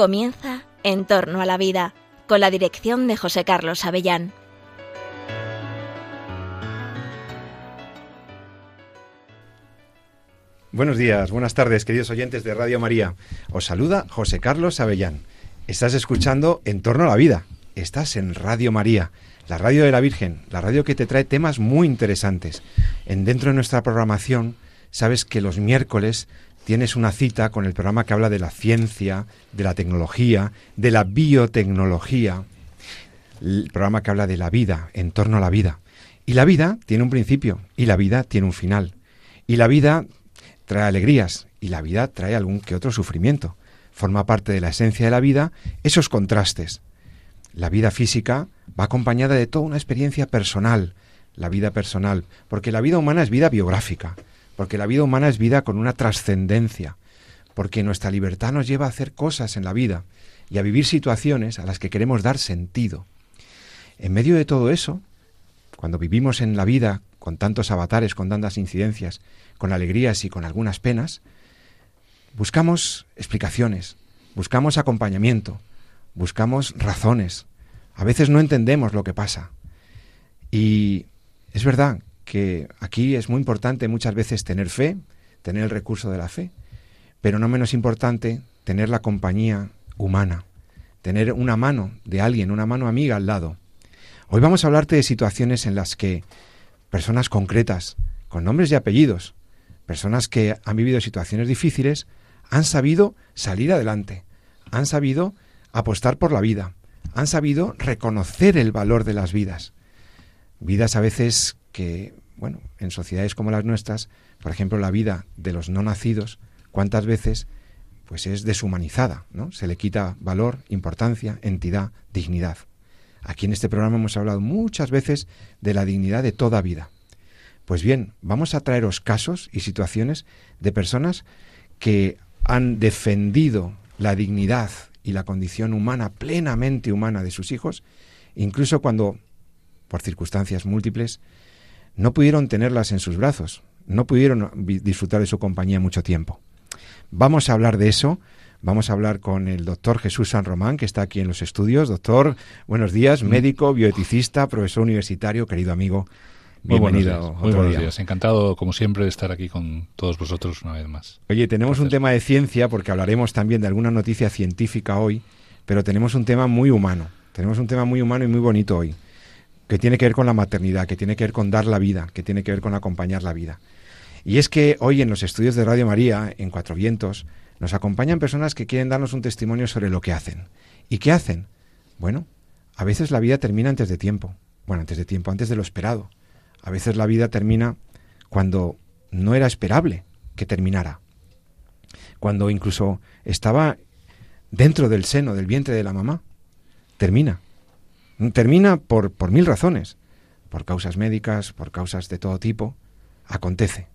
Comienza En torno a la vida, con la dirección de José Carlos Avellán. Buenos días, buenas tardes, queridos oyentes de Radio María. Os saluda José Carlos Avellán. Estás escuchando En torno a la vida. Estás en Radio María, la radio de la Virgen, la radio que te trae temas muy interesantes. En dentro de nuestra programación, sabes que los miércoles tienes una cita con el programa que habla de la ciencia, de la tecnología, de la biotecnología, el programa que habla de la vida, en torno a la vida. Y la vida tiene un principio y la vida tiene un final. Y la vida trae alegrías y la vida trae algún que otro sufrimiento. Forma parte de la esencia de la vida esos contrastes. La vida física va acompañada de toda una experiencia personal, la vida personal, porque la vida humana es vida biográfica, porque la vida humana es vida con una trascendencia, porque nuestra libertad nos lleva a hacer cosas en la vida y a vivir situaciones a las que queremos dar sentido. En medio de todo eso, cuando vivimos en la vida con tantos avatares, con tantas incidencias, con alegrías y con algunas penas, buscamos explicaciones, buscamos acompañamiento, buscamos razones. A veces no entendemos lo que pasa. Y es verdad que aquí es muy importante muchas veces tener fe, tener el recurso de la fe, pero no menos importante tener la compañía humana, tener una mano de alguien, una mano amiga al lado. Hoy vamos a hablarte de situaciones en las que personas concretas, con nombres y apellidos, personas que han vivido situaciones difíciles, han sabido salir adelante, han sabido apostar por la vida, han sabido reconocer el valor de las vidas. Vidas a veces que, bueno, en sociedades como las nuestras, por ejemplo, la vida de los no nacidos, cuántas veces pues es deshumanizada, ¿no? Se le quita valor, importancia, entidad, dignidad. Aquí en este programa hemos hablado muchas veces de la dignidad de toda vida. Pues bien, vamos a traeros casos y situaciones de personas que han defendido la dignidad y la condición humana, plenamente humana de sus hijos, incluso cuando, por circunstancias múltiples, no pudieron tenerlas en sus brazos, no pudieron disfrutar de su compañía mucho tiempo. Vamos a hablar de eso. Vamos a hablar con el doctor Jesús San Román, que está aquí en los estudios. Doctor, buenos días, médico, bioeticista, profesor universitario, querido amigo. Bienvenido. Muy buenos, días. Encantado, como siempre, de estar aquí con todos vosotros una vez más. Oye, tenemos un tema de ciencia, porque hablaremos también de alguna noticia científica hoy, pero tenemos un tema muy humano. Tenemos un tema muy humano y muy bonito hoy que tiene que ver con la maternidad, que tiene que ver con dar la vida, que tiene que ver con acompañar la vida. Y es que hoy en los estudios de Radio María, en Cuatro Vientos, nos acompañan personas que quieren darnos un testimonio sobre lo que hacen. ¿Y qué hacen? Bueno, a veces la vida termina antes de tiempo. Bueno, antes de tiempo, antes de lo esperado. A veces la vida termina cuando no era esperable que terminara. Cuando incluso estaba dentro del seno, del vientre de la mamá. Termina. Termina por, por mil razones, por causas médicas, por causas de todo tipo, acontece.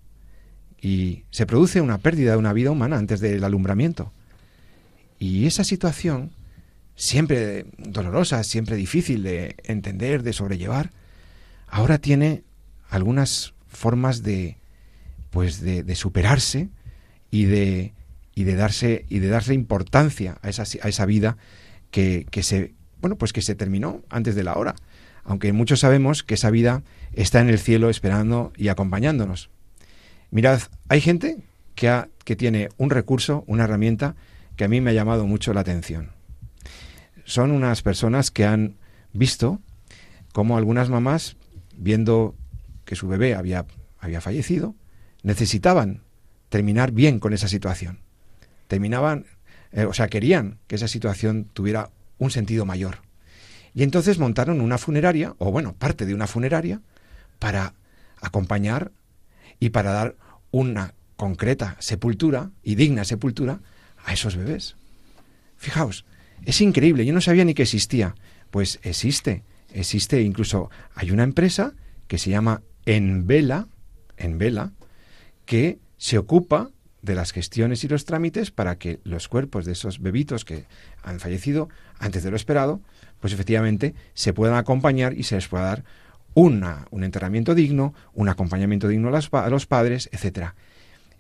Y se produce una pérdida de una vida humana antes del alumbramiento. Y esa situación, siempre dolorosa, siempre difícil de entender, de sobrellevar, ahora tiene algunas formas de pues de, superarse y de, y de darse y de darle importancia a esa, a esa vida que, que se bueno, pues que se terminó antes de la hora, aunque muchos sabemos que esa vida está en el cielo esperando y acompañándonos. Mirad, hay gente que, que tiene un recurso, una herramienta que a mí me ha llamado mucho la atención. Son unas personas que han visto cómo algunas mamás, viendo que su bebé había, había fallecido, necesitaban terminar bien con esa situación. Terminaban, eh, o sea, querían que esa situación tuviera un sentido mayor. Y entonces montaron una funeraria, o bueno, parte de una funeraria, para acompañar y para dar una concreta sepultura y digna sepultura a esos bebés. Fijaos, es increíble, yo no sabía ni que existía. Pues existe, existe, incluso hay una empresa que se llama Envela, Envela, que se ocupa de las gestiones y los trámites para que los cuerpos de esos bebitos que han fallecido antes de lo esperado, pues efectivamente se puedan acompañar y se les pueda dar una, un enterramiento digno, un acompañamiento digno a los, padres, etcétera.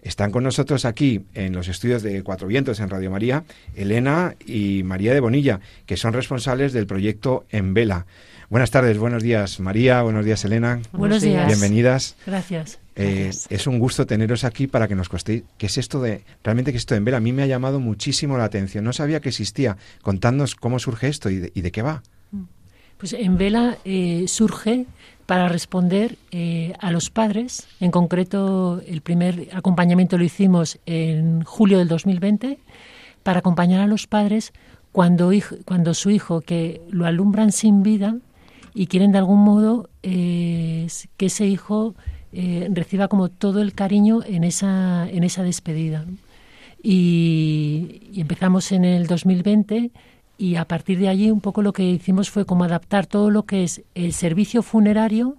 Están con nosotros aquí en los estudios de Cuatro Vientos en Radio María, Elena y María de Bonilla, que son responsables del proyecto En Vela. Buenas tardes, buenos días María, buenos días Elena. Buenos días. Bienvenidas. Gracias. Eh, es un gusto teneros aquí para que nos contéis qué es esto de realmente que esto en vela. A mí me ha llamado muchísimo la atención. No sabía que existía. Contadnos cómo surge esto y de, qué va. Pues en vela eh, surge para responder eh, a los padres. En concreto, el primer acompañamiento lo hicimos en julio del 2020 para acompañar a los padres cuando, cuando su hijo, que lo alumbran sin vida y quieren de algún modo eh, que ese hijo eh, reciba como todo el cariño en esa, en esa despedida. Y, y empezamos en el 2020 y a partir de allí un poco lo que hicimos fue como adaptar todo lo que es el servicio funerario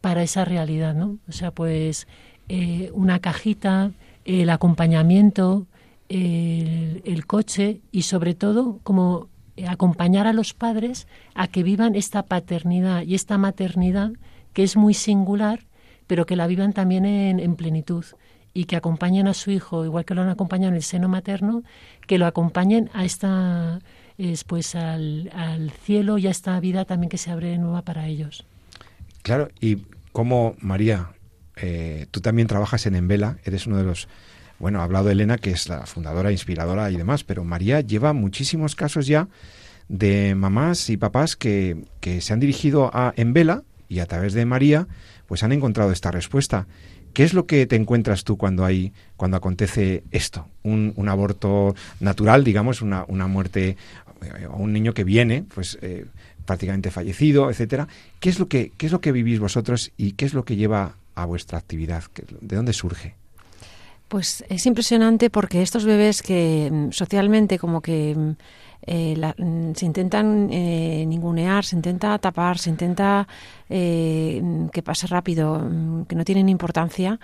para esa realidad, ¿no? O sea, pues eh, una cajita, el acompañamiento, el, coche y sobre todo como acompañar a los padres a que vivan esta paternidad y esta maternidad que es muy singular, pero que la vivan también en, en plenitud y que acompañen a su hijo, igual que lo han acompañado en el seno materno, que lo acompañen a esta es pues al, al cielo y a esta vida también que se abre nueva para ellos. Claro, y como María, eh, tú también trabajas en Envela, eres uno de los bueno, ha hablado Elena, que es la fundadora, inspiradora y demás, pero María lleva muchísimos casos ya de mamás y papás que, que se han dirigido a Envela y a través de María, pues han encontrado esta respuesta. ¿Qué es lo que te encuentras tú cuando hay, cuando acontece esto? Un, un aborto natural, digamos, una, una muerte o un niño que viene, pues eh, prácticamente fallecido, etcétera. ¿Qué es lo que qué es lo que vivís vosotros y qué es lo que lleva a vuestra actividad? ¿De dónde surge? Pues es impresionante porque estos bebés que mm, socialmente como que mm, eh, mm, se intentan eh, ningunear, se intenta tapar, se intenta eh, que pase rápido, que no tienen importancia,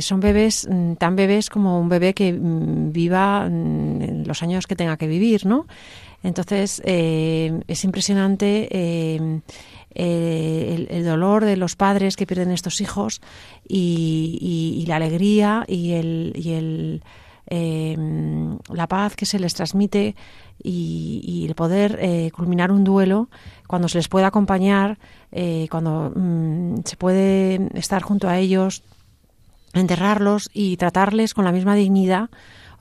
son bebés tan bebés como un bebé que viva los años que tenga que vivir, ¿no? Entonces, eh, es impresionante eh, eh, el, dolor de los padres que pierden estos hijos y, la alegría y, el, y el, la paz que se les transmite y, el poder culminar un duelo cuando se les puede acompañar, cuando mm, se puede estar junto a ellos, enterrarlos y tratarles con la misma dignidad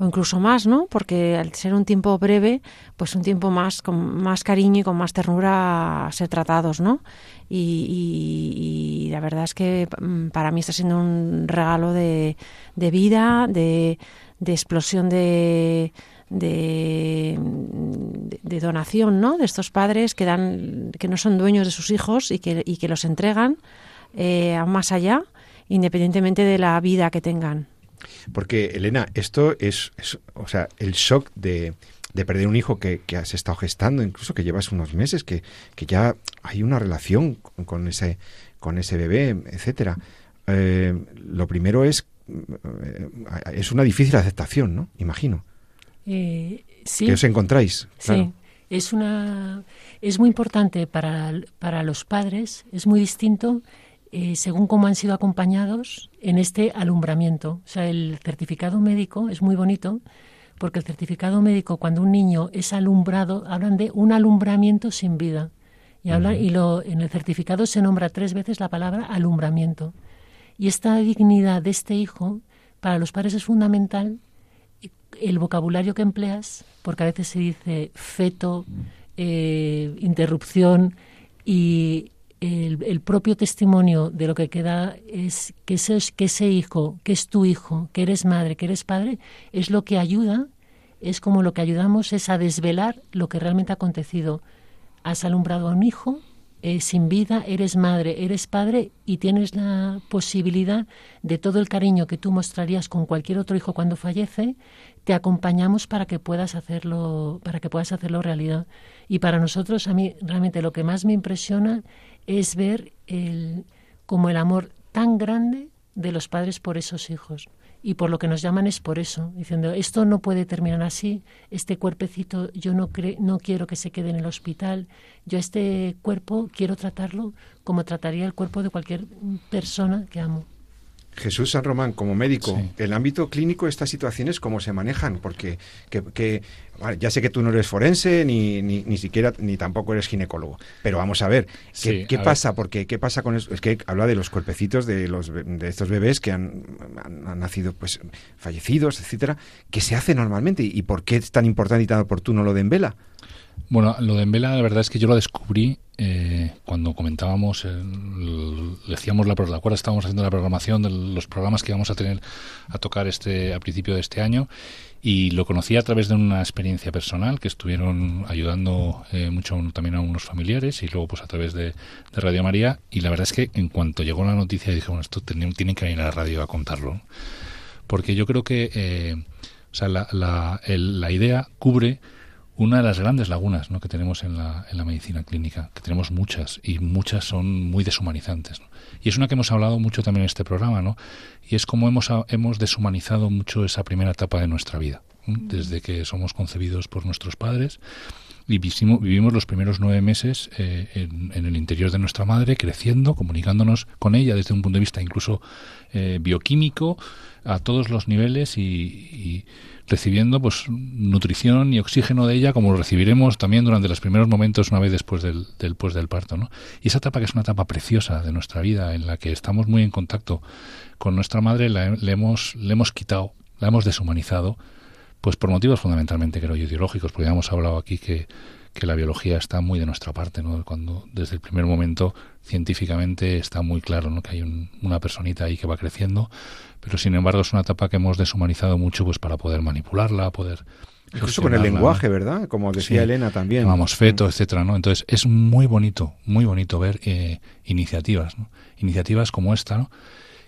o incluso más, ¿no? Porque al ser un tiempo breve, pues un tiempo más con más cariño y con más ternura a ser tratados, ¿no? Y, la verdad es que mm, para mí está siendo un regalo de, vida, de, explosión de, de, donación, ¿no? De estos padres que dan, que no son dueños de sus hijos y que, y que los entregan eh, aún más allá, independientemente de la vida que tengan. Porque, Elena, esto es, o sea, el shock de, de perder un hijo que, que, has estado gestando, incluso que llevas unos meses, que, que ya hay una relación con, ese, con ese bebé, etcétera. Eh, lo primero es, eh, es una difícil aceptación, ¿no? Imagino. Eh, sí. Que os encontráis. Sí. Es, una, es muy importante para, para los padres, es muy distinto eh, según cómo han sido acompañados en este alumbramiento. O sea, el certificado médico es muy bonito porque el certificado médico, cuando un niño es alumbrado, hablan de un alumbramiento sin vida. Y, hablan, y lo, en el certificado se nombra tres veces la palabra alumbramiento. Y esta dignidad de este hijo, para los padres es fundamental el vocabulario que empleas, porque a veces se dice feto, eh, interrupción, y el, propio testimonio de lo que queda es que ese, que ese hijo, que es tu hijo, que eres madre, que eres padre, es lo que ayuda, es como lo que ayudamos es a desvelar lo que realmente ha acontecido. Has alumbrado a un hijo eh, sin vida, eres madre, eres padre y tienes la posibilidad de todo el cariño que tú mostrarías con cualquier otro hijo cuando fallece, te acompañamos para que puedas hacerlo, para que puedas hacerlo realidad. Y para nosotros, a mí realmente lo que más me impresiona es ver el, como el amor tan grande de los padres por esos hijos. Y por lo que nos llaman es por eso, diciendo, esto no puede terminar así, este cuerpecito yo no, no quiero que se quede en el hospital, yo este cuerpo quiero tratarlo como trataría el cuerpo de cualquier persona que amo. Jesús San Román, como médico, el ámbito clínico, estas situaciones, ¿cómo se manejan? Porque que, ya sé que tú no eres forense, ni, ni, ni, siquiera, ni tampoco eres ginecólogo, pero vamos a ver, ¿qué, qué pasa? Porque, ¿qué pasa con eso? Es que habla de los cuerpecitos de, los, de estos bebés que han, han, nacido pues fallecidos, etcétera. ¿Qué se hace normalmente? ¿Y por qué es tan importante y tan oportuno lo de Envela? Bueno, lo de Envela, la verdad es que yo lo descubrí eh, cuando comentábamos, decíamos la, la estábamos haciendo la programación de los programas que íbamos a tener a tocar este a principio de este año y lo conocí a través de una experiencia personal que estuvieron ayudando eh, mucho también a unos familiares y luego pues a través de, Radio María y la verdad es que en cuanto llegó la noticia dije bueno esto tienen, que venir a la radio a contarlo porque yo creo que eh, o sea, la, la idea cubre una de las grandes lagunas que tenemos en la, en la, medicina clínica, que tenemos muchas y muchas son muy deshumanizantes. Y es una que hemos hablado mucho también en este programa, ¿no? y es como hemos, hemos deshumanizado mucho esa primera etapa de nuestra vida, desde que somos concebidos por nuestros padres y vivimos, los primeros nueve meses eh, en, el interior de nuestra madre, creciendo, comunicándonos con ella desde un punto de vista incluso eh, bioquímico a todos los niveles y recibiendo pues nutrición y oxígeno de ella como lo recibiremos también durante los primeros momentos una vez después del, después del parto ¿no? y esa etapa que es una etapa preciosa de nuestra vida en la que estamos muy en contacto con nuestra madre la, le hemos le hemos quitado la hemos deshumanizado pues por motivos fundamentalmente creo yo ideológicos porque ya hemos hablado aquí que que la biología está muy de nuestra parte, ¿no? Cuando desde el primer momento científicamente está muy claro, ¿no? Que hay una personita ahí que va creciendo pero sin embargo es una etapa que hemos deshumanizado mucho pues para poder manipularla, poder Incluso con el lenguaje, ¿verdad? Como decía Elena también. Llamamos feto, etcétera, ¿no? Entonces es muy bonito, muy bonito ver eh, iniciativas, ¿no? Iniciativas como esta, ¿no?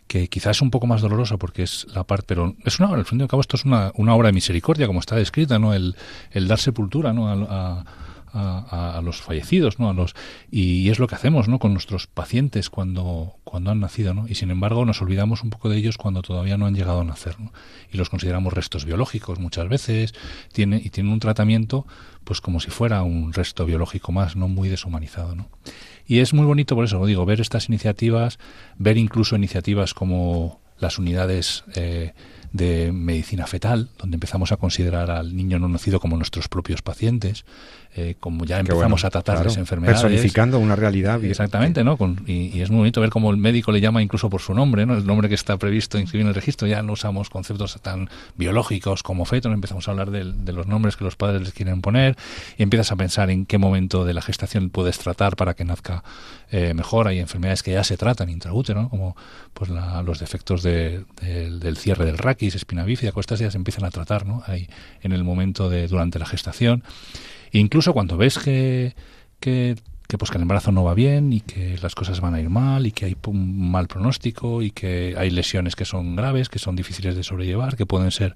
que quizás es un poco más dolorosa porque es la parte, pero es una, al fin y al cabo esto es una, una obra de misericordia, como está descrita, ¿no? El, el dar sepultura, ¿no? a, a, los fallecidos, ¿no? A los, y, es lo que hacemos, ¿no? Con nuestros pacientes cuando, cuando han nacido, ¿no? Y sin embargo nos olvidamos un poco de ellos cuando todavía no han llegado a nacer, ¿no? Y los consideramos restos biológicos muchas veces, tiene, y tienen un tratamiento, pues como si fuera un resto biológico más, ¿no? Muy deshumanizado, ¿no? Y es muy bonito por eso, lo digo, ver estas iniciativas, ver incluso iniciativas como las unidades eh, de medicina fetal, donde empezamos a considerar al niño no nacido como nuestros propios pacientes, eh, como ya empezamos a tratar las enfermedades. Personificando una realidad. Exactamente, ¿no? y, es muy bonito ver cómo el médico le llama incluso por su nombre, ¿no? El nombre que está previsto inscribir en el registro. Ya no usamos conceptos tan biológicos como feto, no empezamos a hablar de, los nombres que los padres les quieren poner y empiezas a pensar en qué momento de la gestación puedes tratar para que nazca eh, mejor. Hay enfermedades que ya se tratan intraútero, como pues los defectos del cierre del raquis, espina bífida, estas ya se empiezan a tratar ¿no? Ahí, en el momento de durante la gestación. Incluso cuando ves que, que, pues que el embarazo no va bien y que las cosas van a ir mal y que hay un mal pronóstico y que hay lesiones que son graves, que son difíciles de sobrellevar, que pueden ser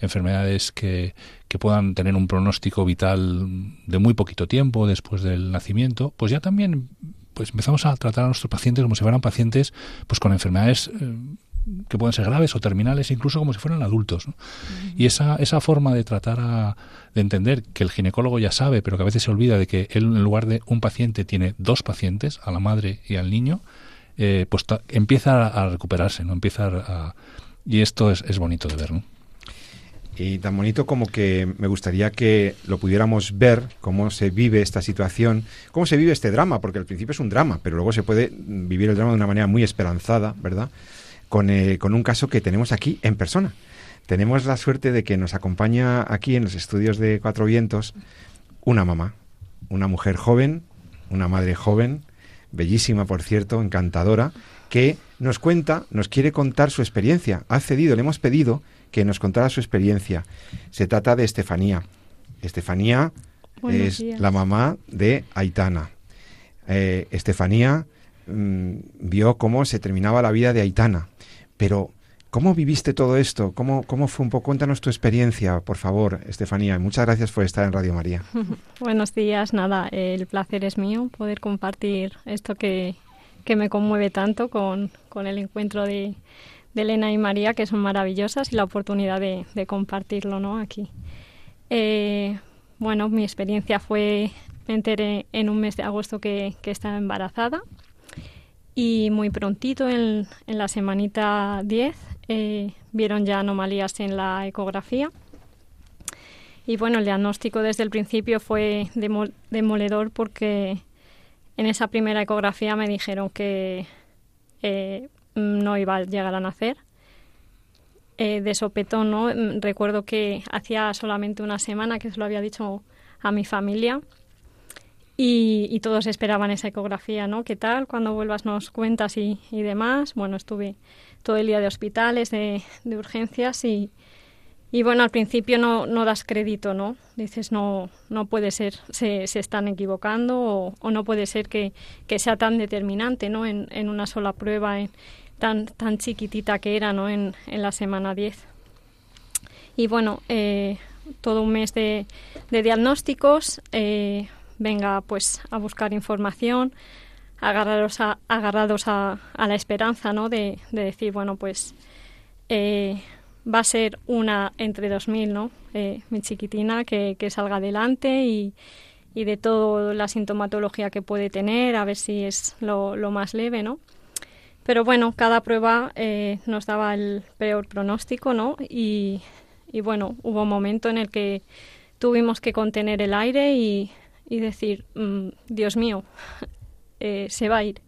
enfermedades que, que puedan tener un pronóstico vital de muy poquito tiempo después del nacimiento, pues ya también pues empezamos a tratar a nuestros pacientes como si fueran pacientes pues con enfermedades eh, que pueden ser graves o terminales, incluso como si fueran adultos. Y esa, esa forma de tratar a, de entender que el ginecólogo ya sabe, pero que a veces se olvida de que él en lugar de un paciente tiene dos pacientes, a la madre y al niño, eh, pues empieza a, recuperarse, no empieza a, y esto es, es bonito de ver, ¿no? y tan bonito como que me gustaría que lo pudiéramos ver, cómo se vive esta situación, cómo se vive este drama, porque al principio es un drama, pero luego se puede vivir el drama de una manera muy esperanzada, ¿verdad? Con, eh, con un caso que tenemos aquí en persona. Tenemos la suerte de que nos acompaña aquí en los estudios de Cuatro Vientos una mamá, una mujer joven, una madre joven, bellísima por cierto, encantadora, que nos cuenta, nos quiere contar su experiencia. Ha cedido, le hemos pedido que nos contara su experiencia. Se trata de Estefanía. Estefanía es la mamá de Aitana. Eh, Estefanía mm, vio cómo se terminaba la vida de Aitana. Pero, ¿cómo viviste todo esto? ¿Cómo, ¿Cómo fue un poco? Cuéntanos tu experiencia, por favor, Estefanía. Muchas gracias por estar en Radio María. Buenos días, nada, el placer es mío poder compartir esto que, que me conmueve tanto con, con el encuentro de, Elena y María, que son maravillosas, y la oportunidad de, de compartirlo ¿no? aquí. Eh, bueno, mi experiencia fue, me enteré en un mes de agosto que, que estaba embarazada y muy prontito, en, en la semanita 10, eh, vieron ya anomalías en la ecografía. Y bueno, el diagnóstico desde el principio fue demoledor porque en esa primera ecografía me dijeron que eh, no iba a llegar a nacer. Eh, de sopetón, ¿no? Recuerdo que hacía solamente una semana que se lo había dicho a mi familia y, todos esperaban esa ecografía, ¿no? ¿Qué tal? Cuando vuelvas nos cuentas y, demás. Bueno, estuve todo el día de hospitales, de, urgencias y, y, bueno, al principio no, no das crédito, ¿no? Dices, no, no puede ser, se, se están equivocando o, o, no puede ser que, que, sea tan determinante, ¿no? En, en una sola prueba en, tan, tan chiquitita que era, ¿no? En, en la semana 10. Y bueno, eh, todo un mes de, de diagnósticos. Eh, venga pues a buscar información, agarrados a, agarrados a, a la esperanza, ¿no? De, de, decir, bueno, pues eh, va a ser una entre 2000, ¿no? Eh, mi chiquitina que, que salga adelante y, y, de toda la sintomatología que puede tener, a ver si es lo, lo más leve, ¿no? Pero bueno, cada prueba eh, nos daba el peor pronóstico, ¿no? Y, y bueno, hubo un momento en el que tuvimos que contener el aire y y decir, mm, Dios mío, eh, se va a ir.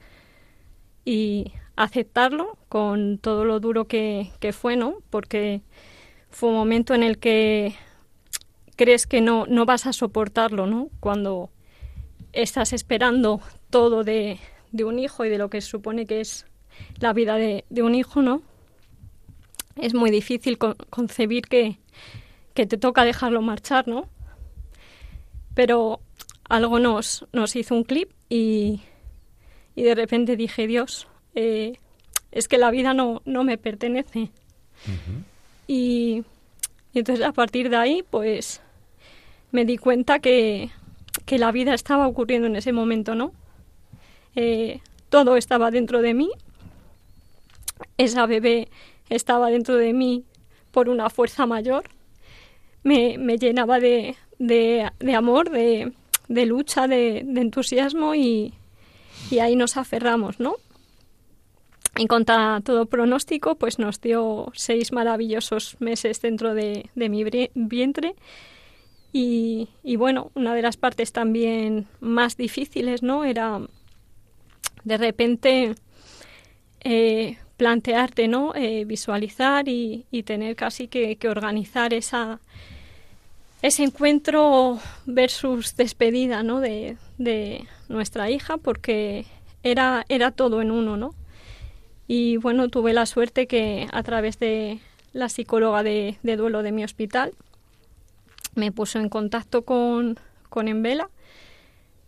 Y aceptarlo con todo lo duro que, que, fue, ¿no? Porque fue un momento en el que crees que no, no vas a soportarlo, ¿no? Cuando estás esperando todo de, de un hijo y de lo que supone que es la vida de, de un hijo, ¿no? Es muy difícil concebir que, que te toca dejarlo marchar, ¿no? Pero algo nos, nos hizo un clip y, y de repente dije, Dios, eh, es que la vida no, no me pertenece. y, entonces a partir de ahí, pues me di cuenta que, que la vida estaba ocurriendo en ese momento, ¿no? Eh, todo estaba dentro de mí, esa bebé estaba dentro de mí por una fuerza mayor, me, me llenaba de, de, de amor, de, de lucha, de, entusiasmo y, ahí nos aferramos, ¿no? En contra todo pronóstico, pues nos dio seis maravillosos meses dentro de, mi vientre. Y, bueno, una de las partes también más difíciles, ¿no? Era de repente eh, plantearte, ¿no? Eh, visualizar y, tener casi que organizar esa, ese encuentro versus despedida ¿no? de, de, nuestra hija porque era, era todo en uno, ¿no? Y bueno, tuve la suerte que a través de la psicóloga de, de duelo de mi hospital me puso en contacto con, con Envela,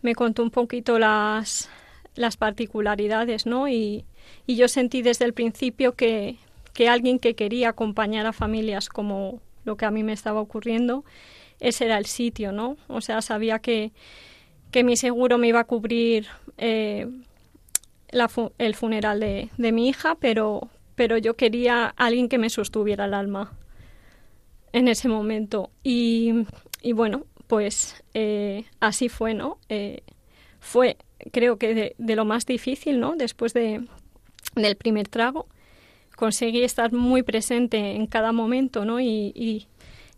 me contó un poquito las, las particularidades, ¿no? Y, y yo sentí desde el principio que, que alguien que quería acompañar a familias como lo que a mí me estaba ocurriendo, ese era el sitio, ¿no? O sea, sabía que, que mi seguro me iba a cubrir eh, el funeral de, de, mi hija, pero, pero yo quería alguien que me sostuviera el alma en ese momento. Y, y bueno, pues eh, así fue, ¿no? Eh, fue, creo que de, lo más difícil, ¿no? Después de, del primer trago, conseguí estar muy presente en cada momento, ¿no? Y,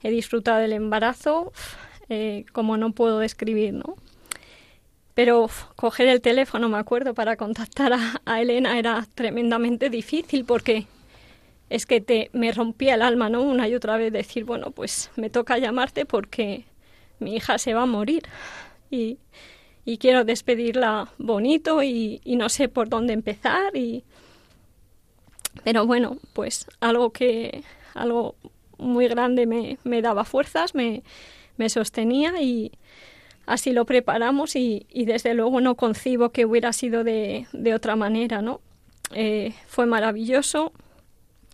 he disfrutado del embarazo eh, como no puedo describir, ¿no? Pero coger el teléfono, me acuerdo, para contactar a, Elena era tremendamente difícil porque es que te, me rompía el alma, ¿no? Una y otra vez decir, bueno, pues me toca llamarte porque mi hija se va a morir y, quiero despedirla bonito y, y, no sé por dónde empezar y pero bueno pues algo que algo muy grande me, me daba fuerzas, me, me, sostenía y así lo preparamos y, y, desde luego no concibo que hubiera sido de, de otra manera, ¿no? Eh, fue maravilloso,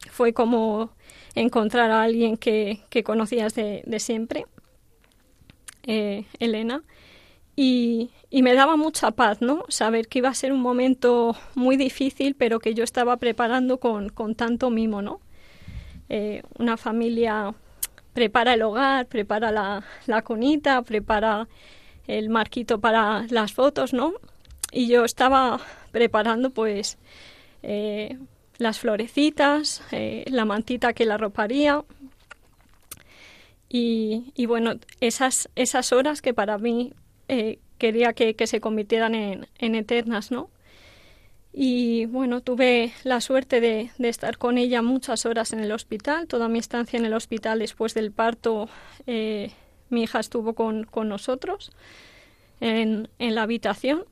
fue como encontrar a alguien que, que conocías de, de siempre, eh, Elena, y, y, me daba mucha paz, ¿no? Saber que iba a ser un momento muy difícil, pero que yo estaba preparando con, con tanto mimo, ¿no? Eh, una familia prepara el hogar, prepara la, la conita, prepara el marquito para las fotos, ¿no? Y yo estaba preparando pues eh, las florecitas, eh, la mantita que la roparía. Y, y, bueno, esas, esas horas que para mí quería que, que, se convirtieran en, en, eternas, ¿no? Y bueno, tuve la suerte de, de, estar con ella muchas horas en el hospital. Toda mi estancia en el hospital después del parto, eh, mi hija estuvo con, con nosotros en, en la habitación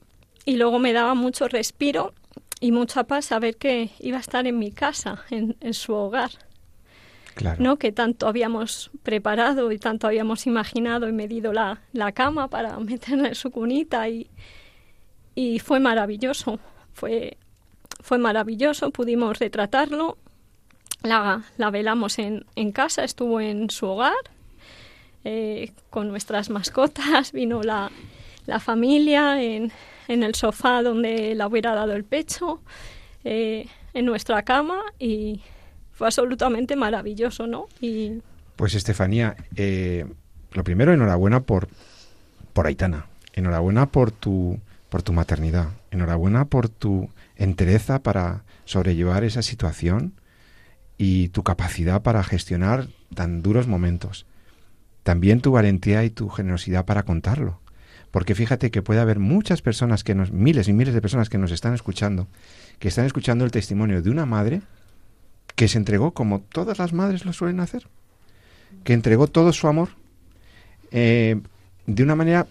y luego me daba mucho respiro y mucha paz saber que iba a estar en mi casa, en, en su hogar. Claro. ¿no? que tanto habíamos preparado y tanto habíamos imaginado y medido la, la cama para meterla en su cunita y, y fue maravilloso, fue, fue maravilloso, pudimos retratarlo, la, la velamos en, en casa, estuvo en su hogar eh, con nuestras mascotas, vino la, la familia en, en el sofá donde la hubiera dado el pecho, eh, en nuestra cama y fue absolutamente maravilloso, ¿no? Y... Pues Estefanía, eh, lo primero, enhorabuena por, por Aitana, enhorabuena por tu, por tu maternidad, enhorabuena por tu entereza para sobrellevar esa situación y tu capacidad para gestionar tan duros momentos. También tu valentía y tu generosidad para contarlo. Porque fíjate que puede haber muchas personas que nos, miles y miles de personas que nos están escuchando, que están escuchando el testimonio de una madre que se entregó como todas las madres lo suelen hacer, que entregó todo su amor eh, de una manera,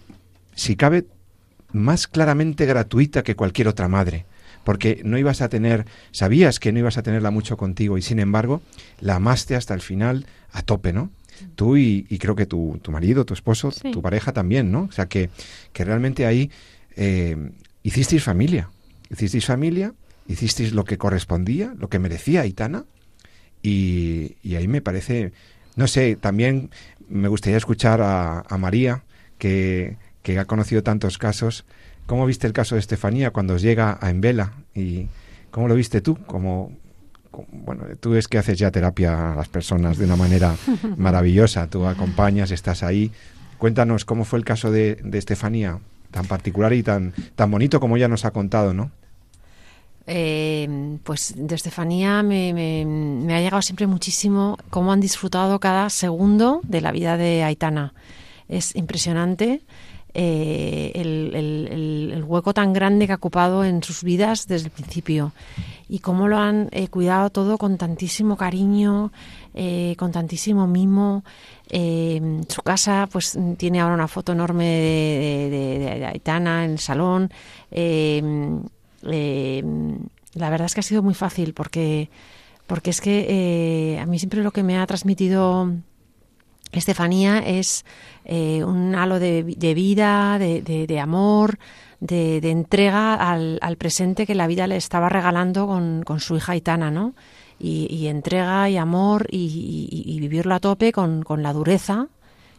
si cabe, más claramente gratuita que cualquier otra madre, porque no ibas a tener, sabías que no ibas a tenerla mucho contigo y sin embargo la amaste hasta el final a tope, ¿no? Tú y, y creo que tu, tu, marido, tu esposo, sí. tu pareja también, ¿no? O sea que, que realmente ahí eh, hicisteis familia, hicisteis familia, hicisteis lo que correspondía, lo que merecía Aitana, y, y, ahí me parece, no sé, también me gustaría escuchar a, a María, que, que, ha conocido tantos casos. ¿Cómo viste el caso de Estefanía cuando os llega a Envela? ¿Y cómo lo viste tú? Como, como, bueno, tú es que haces ya terapia a las personas de una manera maravillosa. Tú acompañas, estás ahí. Cuéntanos cómo fue el caso de, de Estefanía, tan particular y tan, tan bonito como ella nos ha contado, ¿no? Eh, pues de Estefanía me, me, me, ha llegado siempre muchísimo cómo han disfrutado cada segundo de la vida de Aitana. Es impresionante eh, el, hueco tan grande que ha ocupado en sus vidas desde el principio y cómo lo han eh, cuidado todo con tantísimo cariño, eh, con tantísimo mimo. su casa pues tiene ahora una foto enorme de, de, Aitana en el salón. La verdad es que ha sido muy fácil porque, porque es que a mí siempre lo que me ha transmitido Estefanía es eh, un halo de, de vida, de, amor, de, entrega al, al, presente que la vida le estaba regalando con, su hija Itana, ¿no? Y, entrega y amor y, vivirlo a tope con, la dureza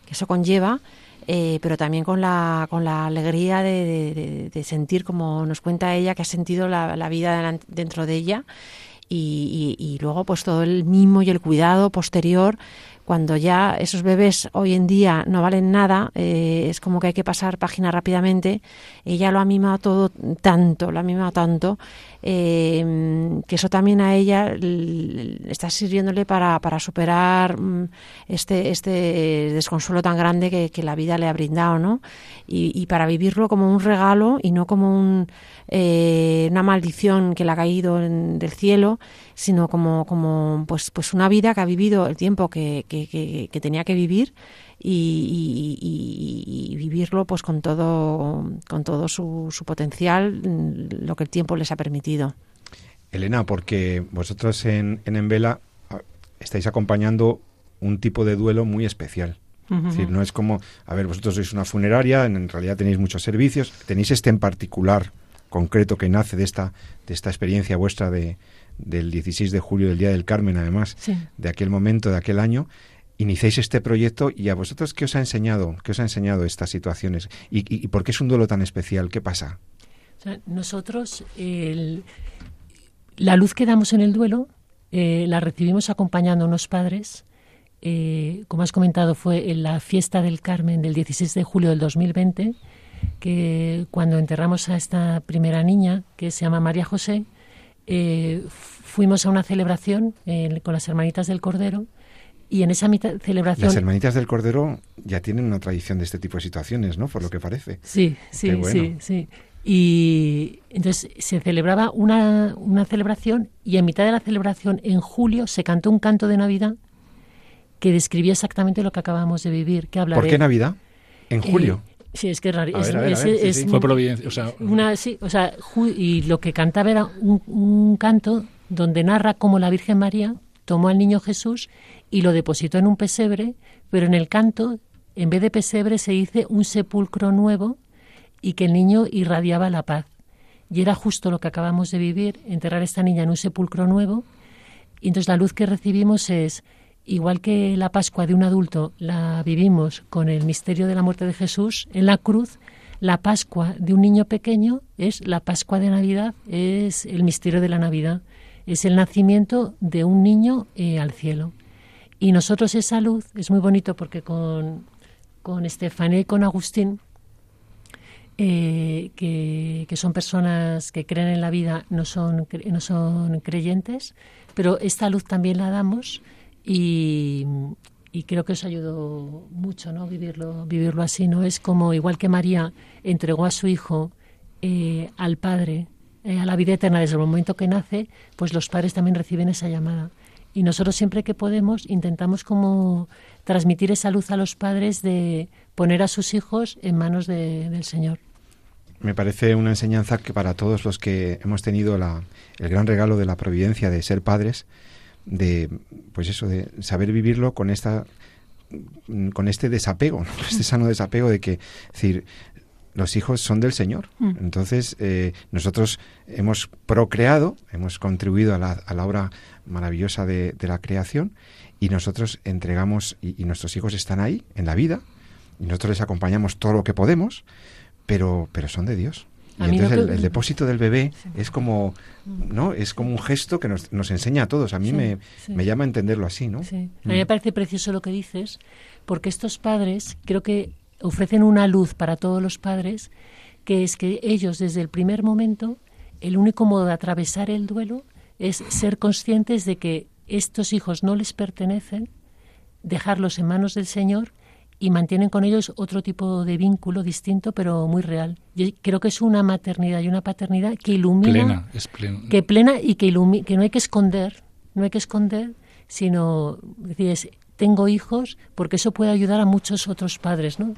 que eso conlleva eh, pero también con la, con la alegría de, sentir, como nos cuenta ella, que ha sentido la, vida dentro de ella y, y, y, luego pues todo el mimo y el cuidado posterior cuando ya esos bebés hoy en día no valen nada, eh, es como que hay que pasar página rápidamente. Ella lo ha mimado todo tanto, lo ha mimado tanto, eh, que eso también a ella está sirviéndole para, para superar este, este desconsuelo tan grande que, que, la vida le ha brindado, ¿no? Y, y, para vivirlo como un regalo y no como un, eh, una maldición que le ha caído en, del cielo, sino como, como pues, pues una vida que ha vivido el tiempo que, que, que tenía que vivir y, y, y, vivirlo pues con todo, con todo su, su, potencial, lo que el tiempo les ha permitido. Elena, porque vosotros en, en Envela estáis acompañando un tipo de duelo muy especial. Uh -huh. Es decir, no es como, a ver, vosotros sois una funeraria, en realidad tenéis muchos servicios, tenéis este en particular concreto que nace de esta, de esta experiencia vuestra de, del 16 de julio, del Día del Carmen, además, sí. de aquel momento, de aquel año, iniciáis este proyecto y a vosotros, ¿qué os ha enseñado? ¿Qué os ha enseñado estas situaciones? ¿Y, y, por qué es un duelo tan especial? ¿Qué pasa? Nosotros, la luz que damos en el duelo, eh, la recibimos acompañando a unos padres. Eh, como has comentado, fue en la fiesta del Carmen del 16 de julio del 2020 que cuando enterramos a esta primera niña, que se llama María José, eh, fuimos a una celebración con las hermanitas del Cordero y en esa celebración... Las hermanitas del Cordero ya tienen una tradición de este tipo de situaciones, ¿no? Por lo que parece. Sí, sí, sí, sí. Y entonces se celebraba una, una celebración y en mitad de la celebración, en julio, se cantó un canto de Navidad que describía exactamente lo que acabamos de vivir. Que habla ¿Por qué Navidad? ¿En eh, julio? sí, es que es raro. Fue providencia. O sea, una, sí, o sea, y lo que cantaba era un, un canto donde narra cómo la Virgen María tomó al niño Jesús y lo depositó en un pesebre, pero en el canto, en vez de pesebre, se dice un sepulcro nuevo y que el niño irradiaba la paz. Y era justo lo que acabamos de vivir, enterrar a esta niña en un sepulcro nuevo. Y entonces la luz que recibimos es, igual que la Pascua de un adulto la vivimos con el misterio de la muerte de Jesús en la cruz, la Pascua de un niño pequeño es la Pascua de Navidad, es el misterio de la Navidad, es el nacimiento de un niño eh, al cielo. Y nosotros esa luz, es muy bonito porque con, con Estefané y con Agustín, eh, que, son personas que creen en la vida, no son, no son creyentes, pero esta luz también la damos y, creo que os ayudó mucho no vivirlo vivirlo así no es como igual que María entregó a su hijo eh, al padre eh, a la vida eterna desde el momento que nace pues los padres también reciben esa llamada y nosotros siempre que podemos intentamos como transmitir esa luz a los padres de poner a sus hijos en manos del Señor me parece una enseñanza que para todos los que hemos tenido la, el gran regalo de la providencia de ser padres, de pues eso, de saber vivirlo con esta con este desapego, este sano desapego de que, decir, los hijos son del Señor. Mm. Entonces, eh, nosotros hemos procreado, hemos contribuido a la, a la obra maravillosa de, de, la creación y nosotros entregamos, y, y, nuestros hijos están ahí, en la vida, y nosotros les acompañamos todo lo que podemos, pero, pero son de Dios. Y entonces el, depósito del bebé es como, ¿no? Es como un gesto que nos, nos enseña a todos. A mí me, me, llama a entenderlo así, ¿no? A mí me mm. parece precioso lo que dices, porque estos padres creo que ofrecen una luz para todos los padres, que es que ellos desde el primer momento, el único modo de atravesar el duelo es ser conscientes de que estos hijos no les pertenecen, dejarlos en manos del Señor y mantienen con ellos otro tipo de vínculo distinto pero muy real. Yo creo que es una maternidad y una paternidad que ilumina, plena, es plena. que plena y que ilumina, que no hay que esconder, no hay que esconder, sino decir, tengo hijos porque eso puede ayudar a muchos otros padres, ¿no?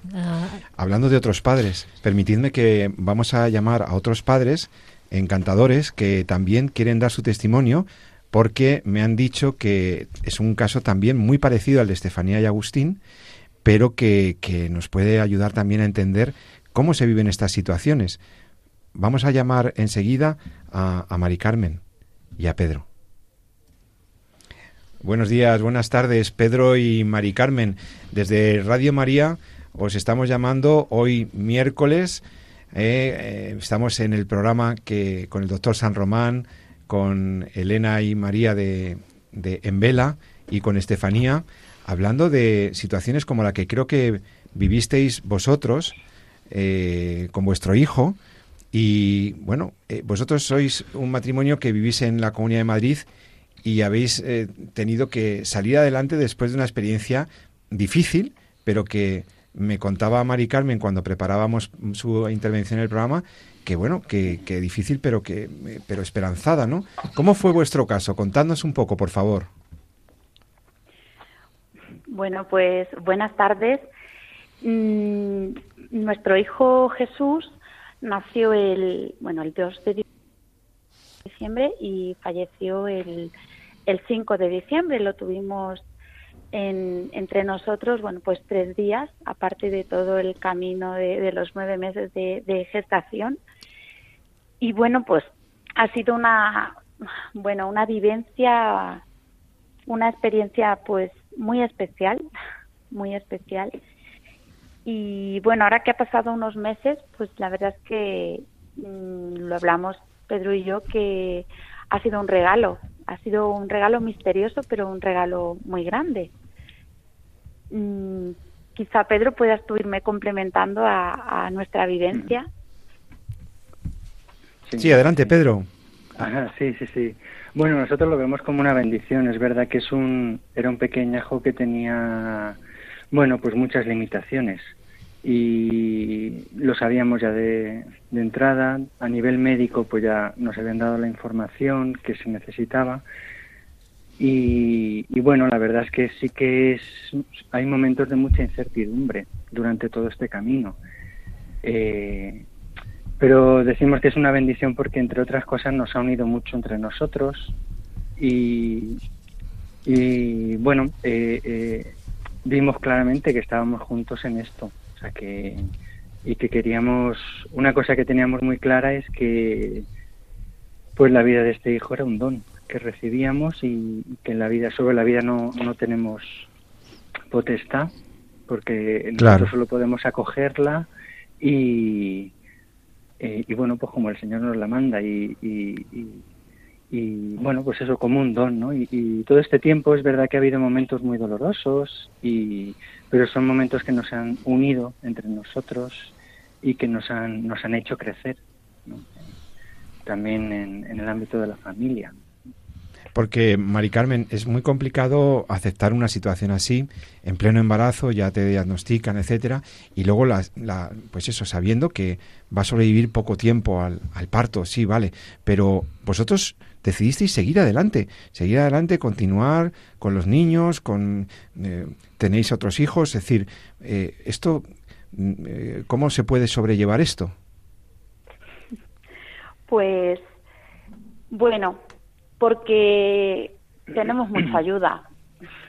Hablando de otros padres, permitidme que vamos a llamar a otros padres encantadores que también quieren dar su testimonio porque me han dicho que es un caso también muy parecido al de Estefanía y Agustín pero que, nos puede ayudar también a entender cómo se viven estas situaciones. Vamos a llamar enseguida a, a Mari Carmen y a Pedro. Buenos días, buenas tardes, Pedro y Mari Carmen. Desde Radio María os estamos llamando hoy miércoles. Eh, eh, estamos en el programa que con el doctor San Román, con Elena y María de, de Envela y con Estefanía hablando de situaciones como la que creo que vivisteis vosotros eh, con vuestro hijo. Y bueno, vosotros sois un matrimonio que vivís en la Comunidad de Madrid y habéis tenido que salir adelante después de una experiencia difícil, pero que me contaba Mari Carmen cuando preparábamos su intervención en el programa, que bueno, que, difícil, pero que pero esperanzada, ¿no? ¿Cómo fue vuestro caso? Contadnos un poco, por favor. Bueno, pues buenas tardes. Mm, nuestro hijo Jesús nació el, bueno, el 2 de diciembre y falleció el, el 5 de diciembre. Lo tuvimos en, entre nosotros, bueno, pues tres días, aparte de todo el camino de, los nueve meses de, de, gestación. Y bueno, pues ha sido una, bueno, una vivencia, una experiencia, pues muy especial, muy especial. Y bueno, ahora que ha pasado unos meses, pues la verdad es que mm, lo hablamos Pedro y yo que ha sido un regalo, ha sido un regalo misterioso, pero un regalo muy grande. Mm, quizá Pedro puedas tú irme complementando a, nuestra vivencia. Sí, adelante, Pedro. sí, sí, sí. Bueno, nosotros lo vemos como una bendición. Es verdad que es un, era un pequeñajo que tenía, bueno, pues muchas limitaciones. Y lo sabíamos ya de, de entrada. A nivel médico, pues ya nos habían dado la información que se necesitaba. Y, bueno, la verdad es que sí que es, hay momentos de mucha incertidumbre durante todo este camino. Eh, pero decimos que es una bendición porque, entre otras cosas, nos ha unido mucho entre nosotros y, y bueno, eh, eh, vimos claramente que estábamos juntos en esto. O sea, que, y que queríamos, una cosa que teníamos muy clara es que pues la vida de este hijo era un don que recibíamos y que en la vida, sobre la vida no, no tenemos potestad, porque nosotros solo podemos acogerla y, eh, y bueno, pues como el Señor nos la manda y, y, bueno, pues eso como un don, ¿no? Y, todo este tiempo es verdad que ha habido momentos muy dolorosos, y, pero son momentos que nos han unido entre nosotros y que nos han, nos han hecho crecer, también en, en el ámbito de la familia. Porque, Mari Carmen, es muy complicado aceptar una situación así, en pleno embarazo, ya te diagnostican, etcétera, y luego, la, pues eso, sabiendo que va a sobrevivir poco tiempo al, parto, sí, vale, pero vosotros decidisteis seguir adelante, seguir adelante, continuar con los niños, con eh, tenéis otros hijos, es decir, eh, esto, mm, eh, ¿cómo se puede sobrellevar esto? Pues, bueno, porque tenemos mucha ayuda.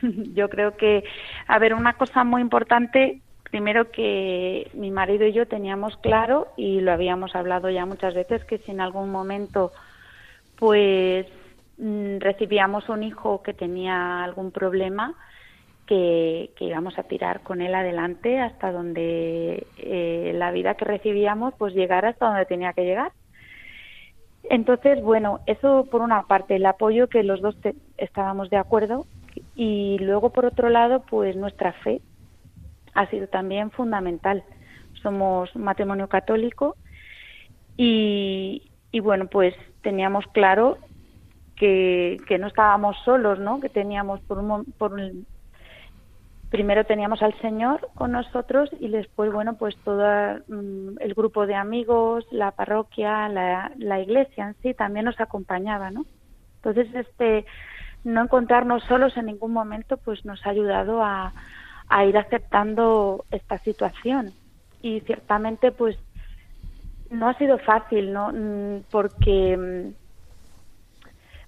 Yo creo que, a ver, una cosa muy importante, primero que mi marido y yo teníamos claro, y lo habíamos hablado ya muchas veces, que si en algún momento pues mm, recibíamos un hijo que tenía algún problema, que, íbamos a tirar con él adelante hasta donde eh, la vida que recibíamos pues llegara hasta donde tenía que llegar. Entonces, bueno, eso por una parte, el apoyo que los dos estábamos de acuerdo y luego por otro lado, pues nuestra fe ha sido también fundamental. Somos matrimonio católico y, y bueno, pues teníamos claro que, que no estábamos solos, ¿no? Que teníamos por un, por un, primero teníamos al Señor con nosotros y después, bueno, pues todo mm, el grupo de amigos, la parroquia, la, la, iglesia en sí también nos acompañaba, ¿no? Entonces, este, no encontrarnos solos en ningún momento, pues nos ha ayudado a, a ir aceptando esta situación. Y ciertamente, pues, no ha sido fácil, ¿no? Mm, porque, mm,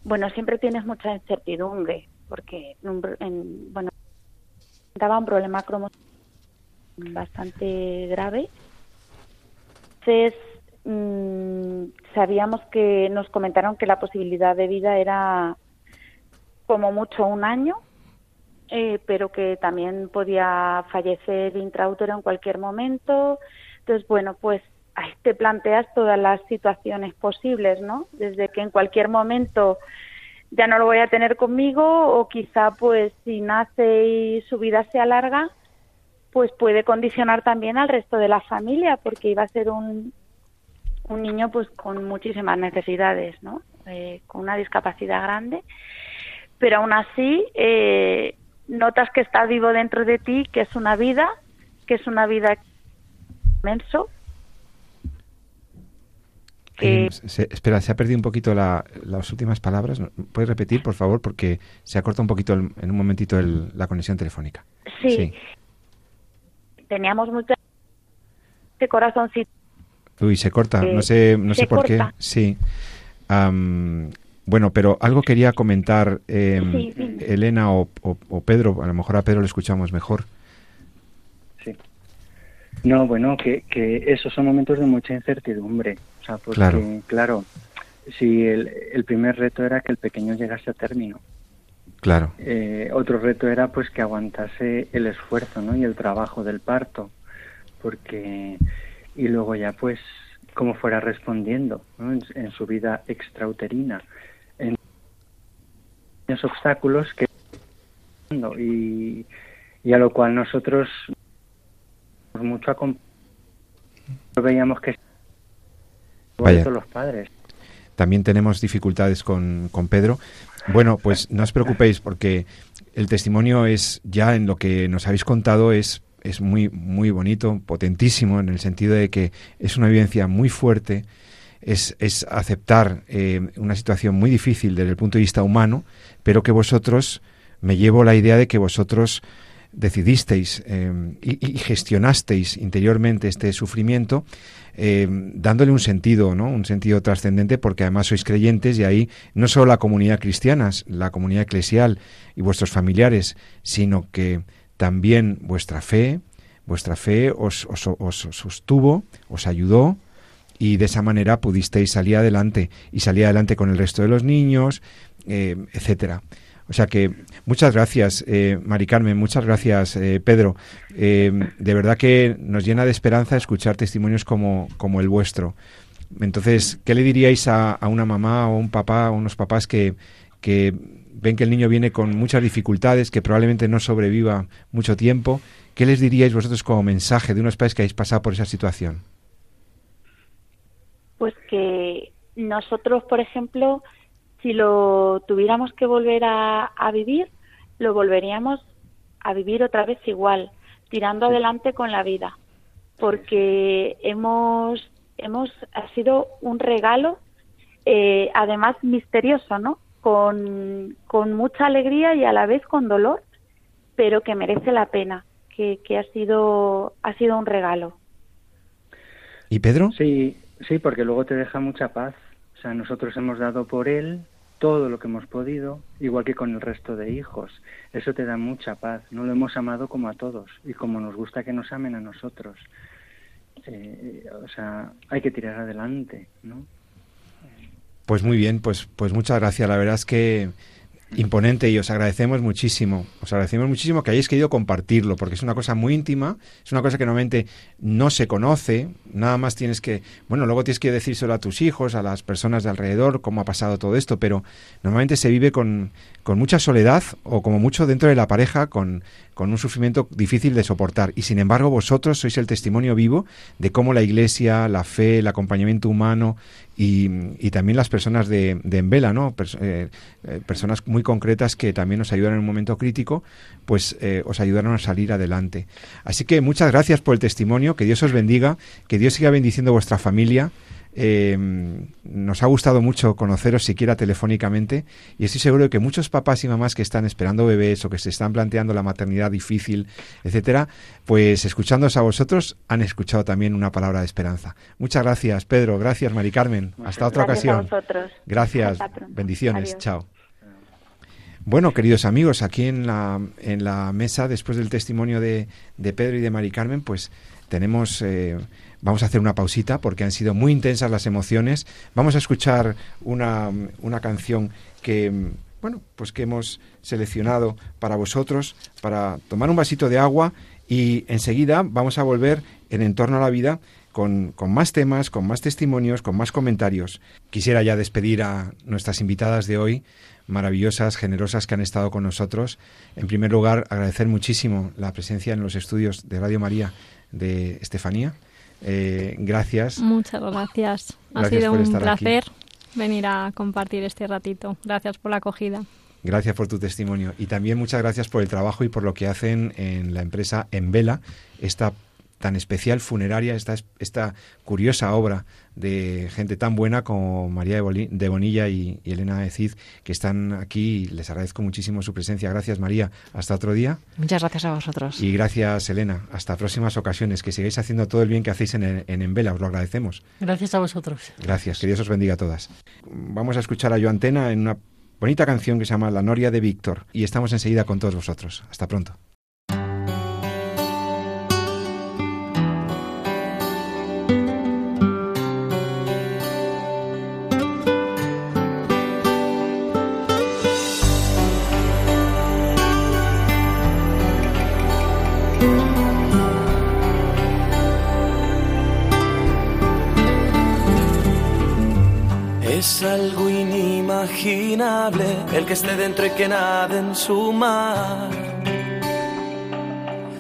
bueno, siempre tienes mucha incertidumbre, porque, en, bueno, daba un problema cromosómico bastante grave. Entonces, mm, sabíamos que nos comentaron que la posibilidad de vida era como mucho un año, eh, pero que también podía fallecer intraútero en cualquier momento. Entonces, bueno, pues ahí te planteas todas las situaciones posibles, ¿no? Desde que en cualquier momento ya no lo voy a tener conmigo o quizá pues si nace y su vida se alarga pues puede condicionar también al resto de la familia porque iba a ser un, un niño pues con muchísimas necesidades no eh, con una discapacidad grande. Pero aún así eh, notas que está vivo dentro de ti que es una vida que es una vida inmenso espera, se ha perdido un poquito las últimas palabras. ¿Puedes repetir, por favor? Porque se ha cortado un poquito en un momentito la conexión telefónica. Sí. Teníamos mucho este corazoncito. Uy, se corta. no sé, no sé por qué. Sí. bueno, pero algo quería comentar em, Elena o, o Pedro. A lo mejor a Pedro le escuchamos mejor. Sí. No, bueno, que, que esos son momentos de mucha incertidumbre. O sea, porque, claro, si el, el, primer reto era que el pequeño llegase a término. Claro. Eh, otro reto era pues que aguantase el esfuerzo ¿no? y el trabajo del parto. Porque, y luego ya pues cómo fuera respondiendo en, su vida extrauterina. En los obstáculos que y, y a lo cual nosotros mucho veíamos que Vaya. los padres. También tenemos dificultades con, con Pedro. Bueno, pues no os preocupéis porque el testimonio es ya en lo que nos habéis contado es es muy muy bonito, potentísimo en el sentido de que es una vivencia muy fuerte, es, es aceptar eh, una situación muy difícil desde el punto de vista humano, pero que vosotros me llevo la idea de que vosotros decidisteis eh, y, gestionasteis interiormente este sufrimiento, eh, dándole un sentido, ¿no? Un sentido trascendente, porque además sois creyentes y ahí no solo la comunidad cristiana, la comunidad eclesial y vuestros familiares, sino que también vuestra fe, vuestra fe os sostuvo, os ayudó y de esa manera pudisteis salir adelante y salir adelante con el resto de los niños, eh, etcétera. O sea que muchas gracias, eh, Mari Carmen, muchas gracias, eh, Pedro. Eh, de verdad que nos llena de esperanza escuchar testimonios como, como el vuestro. Entonces, ¿qué le diríais a, a una mamá o un papá o unos papás que, que ven que el niño viene con muchas dificultades, que probablemente no sobreviva mucho tiempo? ¿Qué les diríais vosotros como mensaje de unos padres que habéis pasado por esa situación? Pues que nosotros, por ejemplo, si lo tuviéramos que volver a, a, vivir, lo volveríamos a vivir otra vez igual, tirando adelante con la vida, porque hemos, hemos, ha sido un regalo, eh, además misterioso, ¿no? Con, con mucha alegría y a la vez con dolor, pero que merece la pena, que, que ha sido, ha sido un regalo. ¿Y Pedro? Sí, sí, porque luego te deja mucha paz. O sea, nosotros hemos dado por él todo lo que hemos podido, igual que con el resto de hijos. Eso te da mucha paz. No lo hemos amado como a todos y como nos gusta que nos amen a nosotros. Eh, o sea, hay que tirar adelante, ¿no? Pues muy bien, pues, pues muchas gracias. La verdad es que imponente y os agradecemos muchísimo. Os agradecemos muchísimo que hayáis querido compartirlo, porque es una cosa muy íntima, es una cosa que normalmente no se conoce, nada más tienes que, bueno, luego tienes que decírselo a tus hijos, a las personas de alrededor, cómo ha pasado todo esto, pero normalmente se vive con, con mucha soledad o como mucho dentro de la pareja, con, con un sufrimiento difícil de soportar. Y sin embargo, vosotros sois el testimonio vivo de cómo la Iglesia, la fe, el acompañamiento humano y, también las personas de, de Envela, ¿no? Pers eh, eh, personas muy concretas que también nos ayudan en un momento crítico, pues eh, os ayudaron a salir adelante. Así que muchas gracias por el testimonio, que Dios os bendiga, que Dios siga bendiciendo vuestra familia. Eh, nos ha gustado mucho conoceros siquiera telefónicamente y estoy seguro de que muchos papás y mamás que están esperando bebés o que se están planteando la maternidad difícil, etcétera, pues escuchándoos a vosotros han escuchado también una palabra de esperanza. Muchas gracias, Pedro. Gracias, Mari Carmen. Hasta otra Gracias ocasión. A. Gracias. Hasta Bendiciones. Adiós. Chao. Bueno, queridos amigos, aquí en la, en la mesa, después del testimonio de, de Pedro y de Mari Carmen, pues tenemos, eh, vamos a hacer una pausita porque han sido muy intensas las emociones. Vamos a escuchar una, una canción que, bueno, pues que hemos seleccionado para vosotros, para tomar un vasito de agua y enseguida vamos a volver en Entorno a la Vida con, con, más temas, con más testimonios, con más comentarios. Quisiera ya despedir a nuestras invitadas de hoy, maravillosas, generosas que han estado con nosotros. En primer lugar, agradecer muchísimo la presencia en los estudios de Radio María de Estefanía. Eh, gracias. Muchas gracias. Ha Gracias sido un placer aquí. venir a compartir este ratito. Gracias por la acogida. Gracias por tu testimonio y también muchas gracias por el trabajo y por lo que hacen en la empresa Envela, esta tan especial funeraria, esta, esta curiosa obra de gente tan buena como María de, Bonilla y, y, Elena de Cid, que están aquí y les agradezco muchísimo su presencia. Gracias María, hasta otro día. Muchas gracias a vosotros. Y gracias Elena, hasta próximas ocasiones, que sigáis haciendo todo el bien que hacéis en, en Envela, os lo agradecemos. Gracias a vosotros. Gracias, que Dios os bendiga a todas. Vamos a escuchar a Yo Antena en una bonita canción que se llama La Noria de Víctor y estamos enseguida con todos vosotros. Hasta pronto. Inimaginable el que esté dentro y que nade en su mar.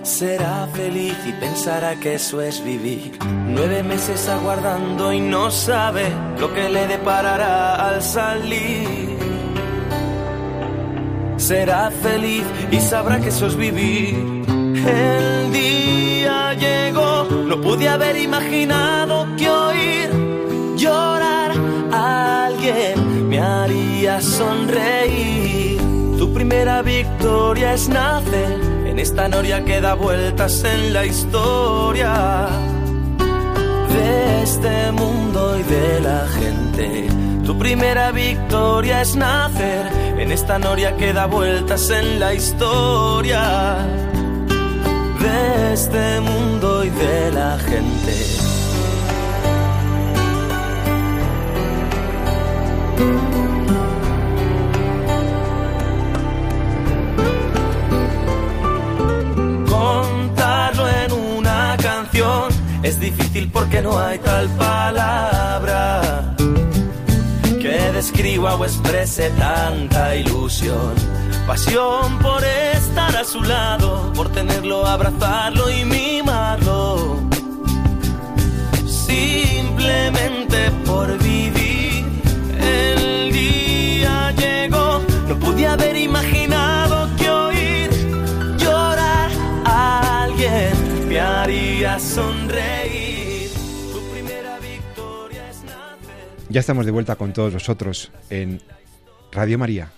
será feliz y pensará que eso es vivir. Nueve meses aguardando y no sabe lo que le deparará al salir. Será feliz y sabrá que eso es vivir. El día llegó, no pude haber imaginado que oír llorar a alguien haría sonreír. Tu primera victoria es nacer en esta noria que da vueltas en la historia de este mundo y de la gente. Tu primera victoria es nacer en esta noria que da vueltas en la historia de este mundo y de la gente. Porque no hay tal palabra que describa o exprese tanta ilusión. Pasión por estar a su lado, por tenerlo, abrazarlo y mimarlo. Simplemente por Ya estamos de vuelta con todos vosotros en Radio María.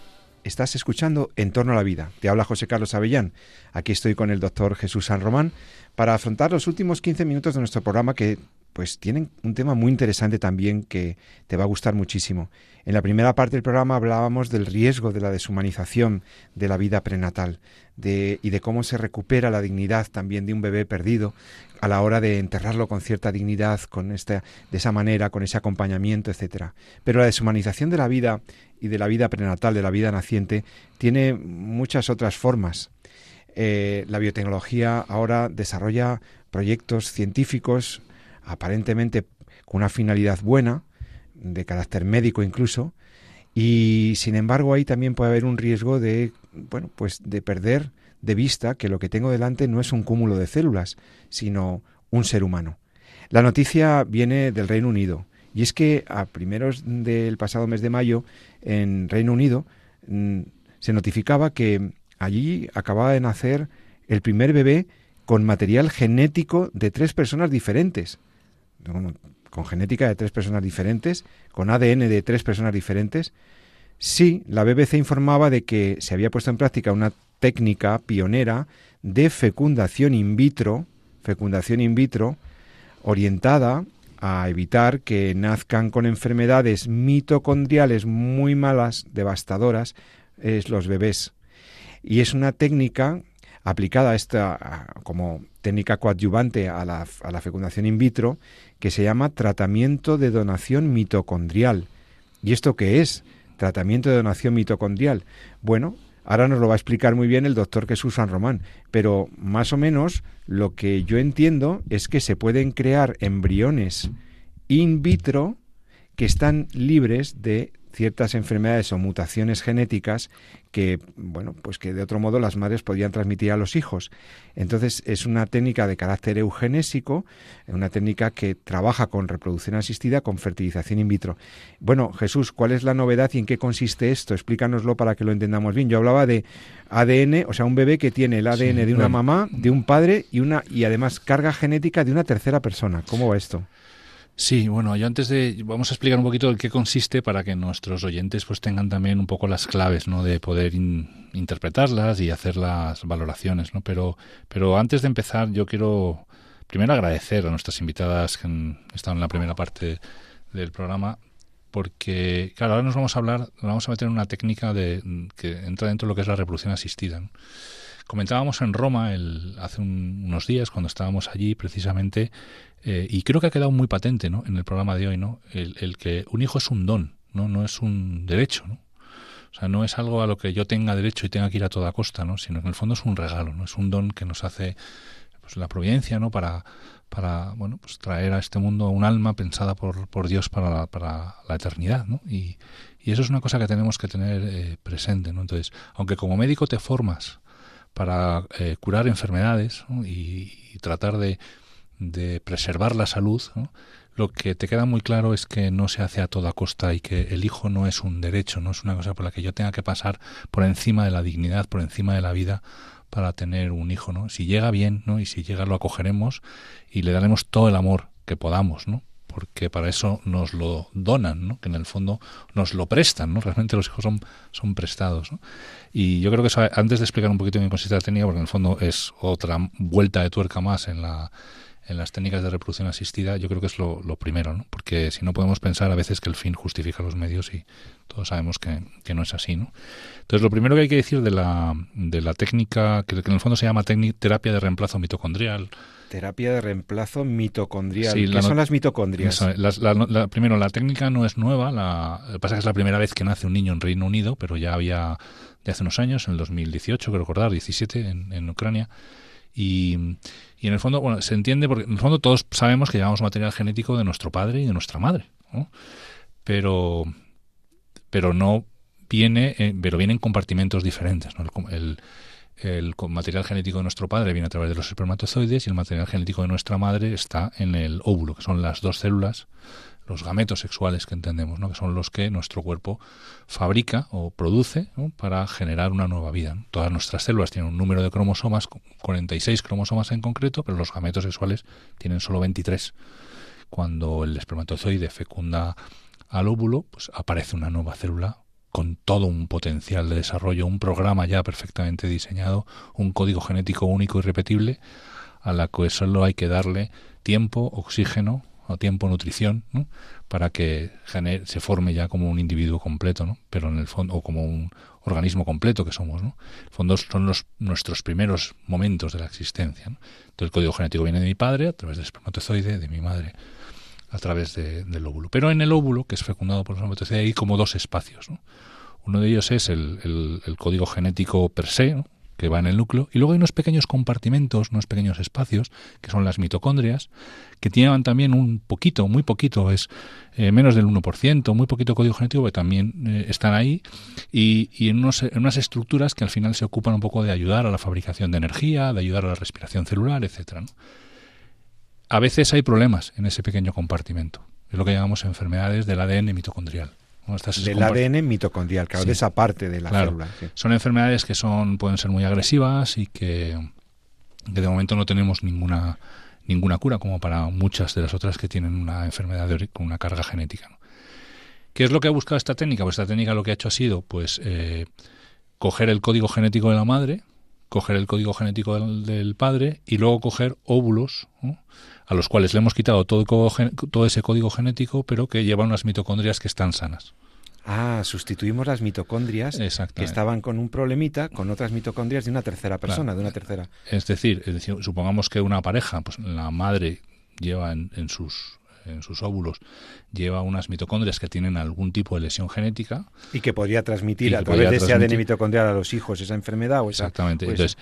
Estás escuchando En torno a la vida. Te habla José Carlos Avellán. Aquí estoy con el doctor Jesús San Román para afrontar los últimos 15 minutos de nuestro programa que pues tienen un tema muy interesante también que te va a gustar muchísimo. En la primera parte del programa hablábamos del riesgo de la deshumanización de la vida prenatal de, y de cómo se recupera la dignidad también de un bebé perdido a la hora de enterrarlo con cierta dignidad, con esta, de esa manera, con ese acompañamiento, etcétera. Pero la deshumanización de la vida y de la vida prenatal, de la vida naciente, tiene muchas otras formas. Eh, la biotecnología ahora desarrolla proyectos científicos aparentemente con una finalidad buena, de carácter médico incluso, y sin embargo ahí también puede haber un riesgo de, bueno, pues de perder de vista que lo que tengo delante no es un cúmulo de células, sino un ser humano. La noticia viene del Reino Unido, y es que a primeros del pasado mes de mayo, en Reino Unido, mm, se notificaba que allí acababa de nacer el primer bebé con material genético de tres personas diferentes con genética de tres personas diferentes, con ADN de tres personas diferentes, sí, la BBC informaba de que se había puesto en práctica una técnica pionera de fecundación in vitro, fecundación in vitro, orientada a evitar que nazcan con enfermedades mitocondriales muy malas, devastadoras, es los bebés. Y es una técnica aplicada esta como técnica coadyuvante a la, a la fecundación in vitro que se llama tratamiento de donación mitocondrial. ¿Y esto qué es? Tratamiento de donación mitocondrial. Bueno, ahora nos lo va a explicar muy bien el doctor Jesús San Román, pero más o menos lo que yo entiendo es que se pueden crear embriones in vitro que están libres de ciertas enfermedades o mutaciones genéticas que, bueno, pues que de otro modo las madres podían transmitir a los hijos. Entonces es una técnica de carácter eugenésico, una técnica que trabaja con reproducción asistida, con fertilización in vitro. Bueno, Jesús, ¿cuál es la novedad y en qué consiste esto? Explícanoslo para que lo entendamos bien. Yo hablaba de ADN, o sea, un bebé que tiene el ADN de una mamá, de un padre y una y además carga genética de una tercera persona. ¿Cómo va esto? Sí, bueno, yo antes de vamos a explicar un poquito en qué consiste para que nuestros oyentes pues tengan también un poco las claves, ¿no? De poder interpretarlas y hacer las valoraciones, ¿no? Pero, pero antes de empezar, yo quiero primero agradecer a nuestras invitadas que han estado en la primera parte del programa, porque claro, ahora nos vamos a hablar, nos vamos a meter en una técnica de que entra dentro de lo que es la reproducción asistida. Comentábamos en Roma el, hace unos días, cuando estábamos allí precisamente, eh, y creo que ha quedado muy patente ¿no? en el programa de hoy, ¿no? El, que un hijo es un don, no, no es un derecho. ¿no? O sea, no es algo a lo que yo tenga derecho y tenga que ir a toda costa, ¿no? sino que en el fondo es un regalo, ¿no? es un don que nos hace pues, la providencia ¿no? para, para bueno, pues, traer a este mundo un alma pensada por, por Dios para la, para la eternidad. ¿no? Y, y eso es una cosa que tenemos que tener eh, presente. ¿no? Entonces, aunque como médico te formas para eh, curar enfermedades y, tratar de, de, preservar la salud, lo que te queda muy claro es que no se hace a toda costa y que el hijo no es un derecho, no es una cosa por la que yo tenga que pasar por encima de la dignidad, por encima de la vida para tener un hijo, ¿no? Si llega bien, ¿no? Y si llega lo acogeremos y le daremos todo el amor que podamos, ¿no? Porque para eso nos lo donan, ¿no? Que en el fondo nos lo prestan, ¿no? Realmente los hijos son, son prestados. Y yo creo que eso, antes de explicar un poquito en qué consiste la técnica, porque en el fondo es otra vuelta de tuerca más en la en las técnicas de reproducción asistida, yo creo que es lo, primero, ¿no? porque si no podemos pensar a veces que el fin justifica los medios y todos sabemos que, no es así. ¿no? Entonces, lo primero que hay que decir de la, de la técnica, que, en el fondo se llama terapia de reemplazo mitocondrial, Terapia de reemplazo mitocondrial. ¿Qué son las mitocondrias? primero, la técnica no es nueva. La, lo que pasa es que es la primera vez que nace un niño en Reino Unido, pero ya había de hace unos años, en el 2018, creo recordar, 17, en, en Ucrania. Y, y en el fondo, bueno, se entiende porque en el fondo todos sabemos que llevamos material genético de nuestro padre y de nuestra madre, ¿no? Pero, pero no viene, eh, pero viene en compartimentos diferentes, ¿no? El, el, material genético de nuestro padre viene a través de los espermatozoides y el material genético de nuestra madre está en el óvulo, que son las dos células los gametos sexuales que entendemos, ¿no? que son los que nuestro cuerpo fabrica o produce para generar una nueva vida. Todas nuestras células tienen un número de cromosomas, 46 cromosomas en concreto, pero los gametos sexuales tienen solo 23. Cuando el espermatozoide fecunda al óvulo, pues aparece una nueva célula con todo un potencial de desarrollo, un programa ya perfectamente diseñado, un código genético único y repetible, a la que solo hay que darle tiempo, oxígeno, o tiempo nutrición para que se forme ya como un individuo completo, ¿no? pero en el fondo, o como un organismo completo que somos. ¿no? En el fondo son los, nuestros primeros momentos de la existencia. Entonces el código genético viene de mi padre a través del espermatozoide, de mi madre a través del óvulo. Pero en el óvulo, que es fecundado por el espermatozoide, hay como dos espacios. Uno de ellos es el, código genético per se, ¿no? que va en el núcleo, y luego hay unos pequeños compartimentos, unos pequeños espacios, que son las mitocondrias, que tienen también un poquito, muy poquito, es eh, menos del 1%, muy poquito código genético, que también eh, están ahí, y, en, unas estructuras que al final se ocupan un poco de ayudar a la fabricación de energía, de ayudar a la respiración celular, etcétera. A veces hay problemas en ese pequeño compartimento, es lo que llamamos enfermedades del ADN mitocondrial del ADN mitocondrial, claro, de esa parte de la célula. Son enfermedades que son pueden ser muy agresivas y que, de momento no tenemos ninguna ninguna cura como para muchas de las otras que tienen una enfermedad con una carga genética. ¿Qué es lo que ha buscado esta técnica? Pues esta técnica lo que ha hecho ha sido pues eh, coger el código genético de la madre, coger el código genético del, padre y luego coger óvulos a los cuales le hemos quitado todo, todo ese código genético, pero que llevan unas mitocondrias que están sanas. Ah, sustituimos las mitocondrias que estaban con un problemita con otras mitocondrias de una tercera persona, de una tercera. Es decir, es decir, supongamos que una pareja, pues la madre lleva en, sus en sus óvulos lleva unas mitocondrias que tienen algún tipo de lesión genética y que podría transmitir a través de ese ADN mitocondrial a los hijos esa enfermedad o exactamente entonces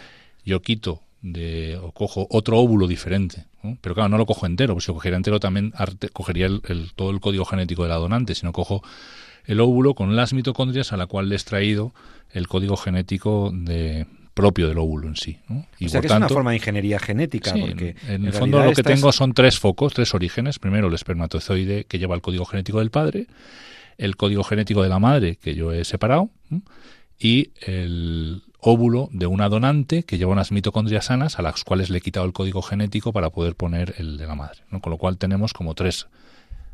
yo quito de, o cojo otro óvulo diferente. Pero claro, no lo cojo entero, pues si lo cogiera entero también cogería el, todo el código genético de la donante, sino cojo el óvulo con las mitocondrias a la cual le he extraído el código genético de, propio del óvulo en sí. Y o sea que es una forma de ingeniería genética. porque en, el fondo lo que tengo son tres focos, tres orígenes. Primero el espermatozoide que lleva el código genético del padre, el código genético de la madre que yo he separado y el óvulo de una donante que lleva unas mitocondrias sanas a las cuales le he quitado el código genético para poder poner el de la madre. ¿no? Con lo cual tenemos como tres,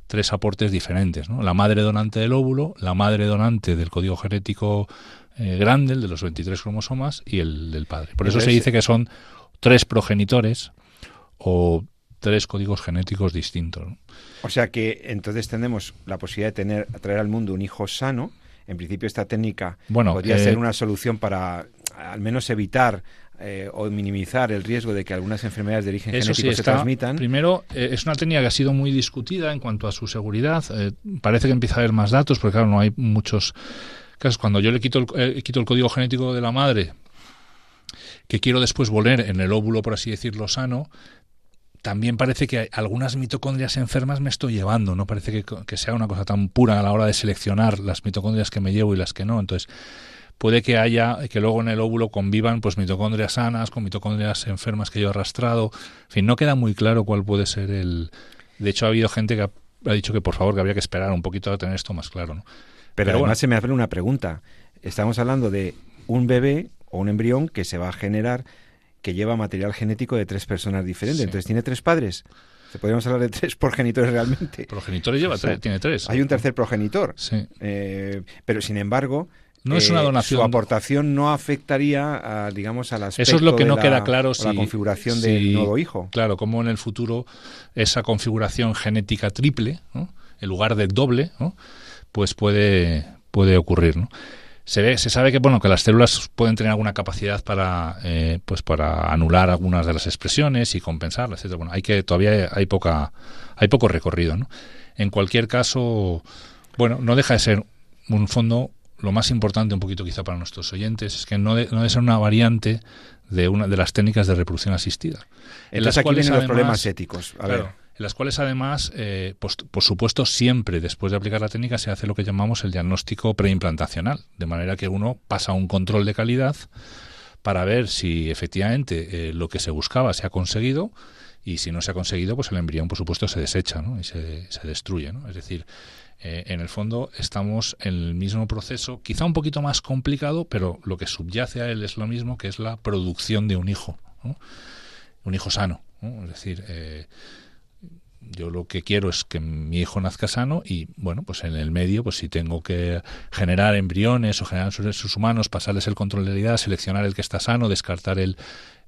tres aportes diferentes. ¿no? La madre donante del óvulo, la madre donante del código genético eh, grande, el de los 23 cromosomas, y el del padre. Por eso se dice que son tres progenitores o tres códigos genéticos distintos. O sea que entonces tenemos la posibilidad de tener, traer al mundo un hijo sano. En principio esta técnica podría ser eh, una solución para al menos evitar eh, o minimizar el riesgo de que algunas enfermedades de origen genético se transmitan. Primero, eh, es una técnica que ha sido muy discutida en cuanto a su seguridad. Eh, parece que empieza a haber más datos, porque claro, no hay muchos casos. Cuando yo le quito el, quito el código genético de la madre, que quiero después volver en el óvulo, por así decirlo, sano, también parece que algunas mitocondrias enfermas me estoy llevando. No parece que, que sea una cosa tan pura a la hora de seleccionar las mitocondrias que me llevo y las que no. Entonces, puede que haya, que luego en el óvulo convivan pues mitocondrias sanas con mitocondrias enfermas que yo he arrastrado. En fin, no queda muy claro cuál puede ser el... De hecho, ha habido gente que ha, dicho que por favor que habría que esperar un poquito a tener esto más claro, ¿no? Pero, además se me hace una pregunta. Estamos hablando de un bebé o un embrión que se va a generar que lleva material genético de tres personas diferentes. Entonces tiene tres padres. Se podríamos hablar de tres progenitores realmente. Progenitores lleva tiene tres. Hay un tercer progenitor. Sí. Eh, pero sin embargo, no es una eh, donación. Su aportación no afectaría, a, digamos, al aspecto Eso es lo que no la, queda claro si, la configuración del nuevo hijo. Claro, como en el futuro esa configuración genética triple, en lugar de doble, pues puede, puede ocurrir, ¿no? se ve, se sabe que bueno que las células pueden tener alguna capacidad para eh, pues para anular algunas de las expresiones y compensarlas, etcétera. Bueno, hay que todavía hay poca hay poco recorrido, ¿no? En cualquier caso, bueno, no deja de ser un fondo lo más importante un poquito quizá para nuestros oyentes es que no, no debe ser una variante de una de las técnicas de reproducción asistida. en las cuales vienen los problemas éticos. A ver las cuales además, eh, pues, por supuesto, siempre después de aplicar la técnica se hace lo que llamamos el diagnóstico preimplantacional, de manera que uno pasa un control de calidad para ver si efectivamente eh, lo que se buscaba se ha conseguido y si no se ha conseguido, pues el embrión, por supuesto, se desecha ¿no? y se, se destruye. ¿no? Es decir, eh, en el fondo estamos en el mismo proceso, quizá un poquito más complicado, pero lo que subyace a él es lo mismo, que es la producción de un hijo, un hijo sano. Es decir, yo lo que quiero es que mi hijo nazca sano y bueno pues en el medio pues si tengo que generar embriones o generar sus humanos pasarles el control de la edad seleccionar el que está sano descartar el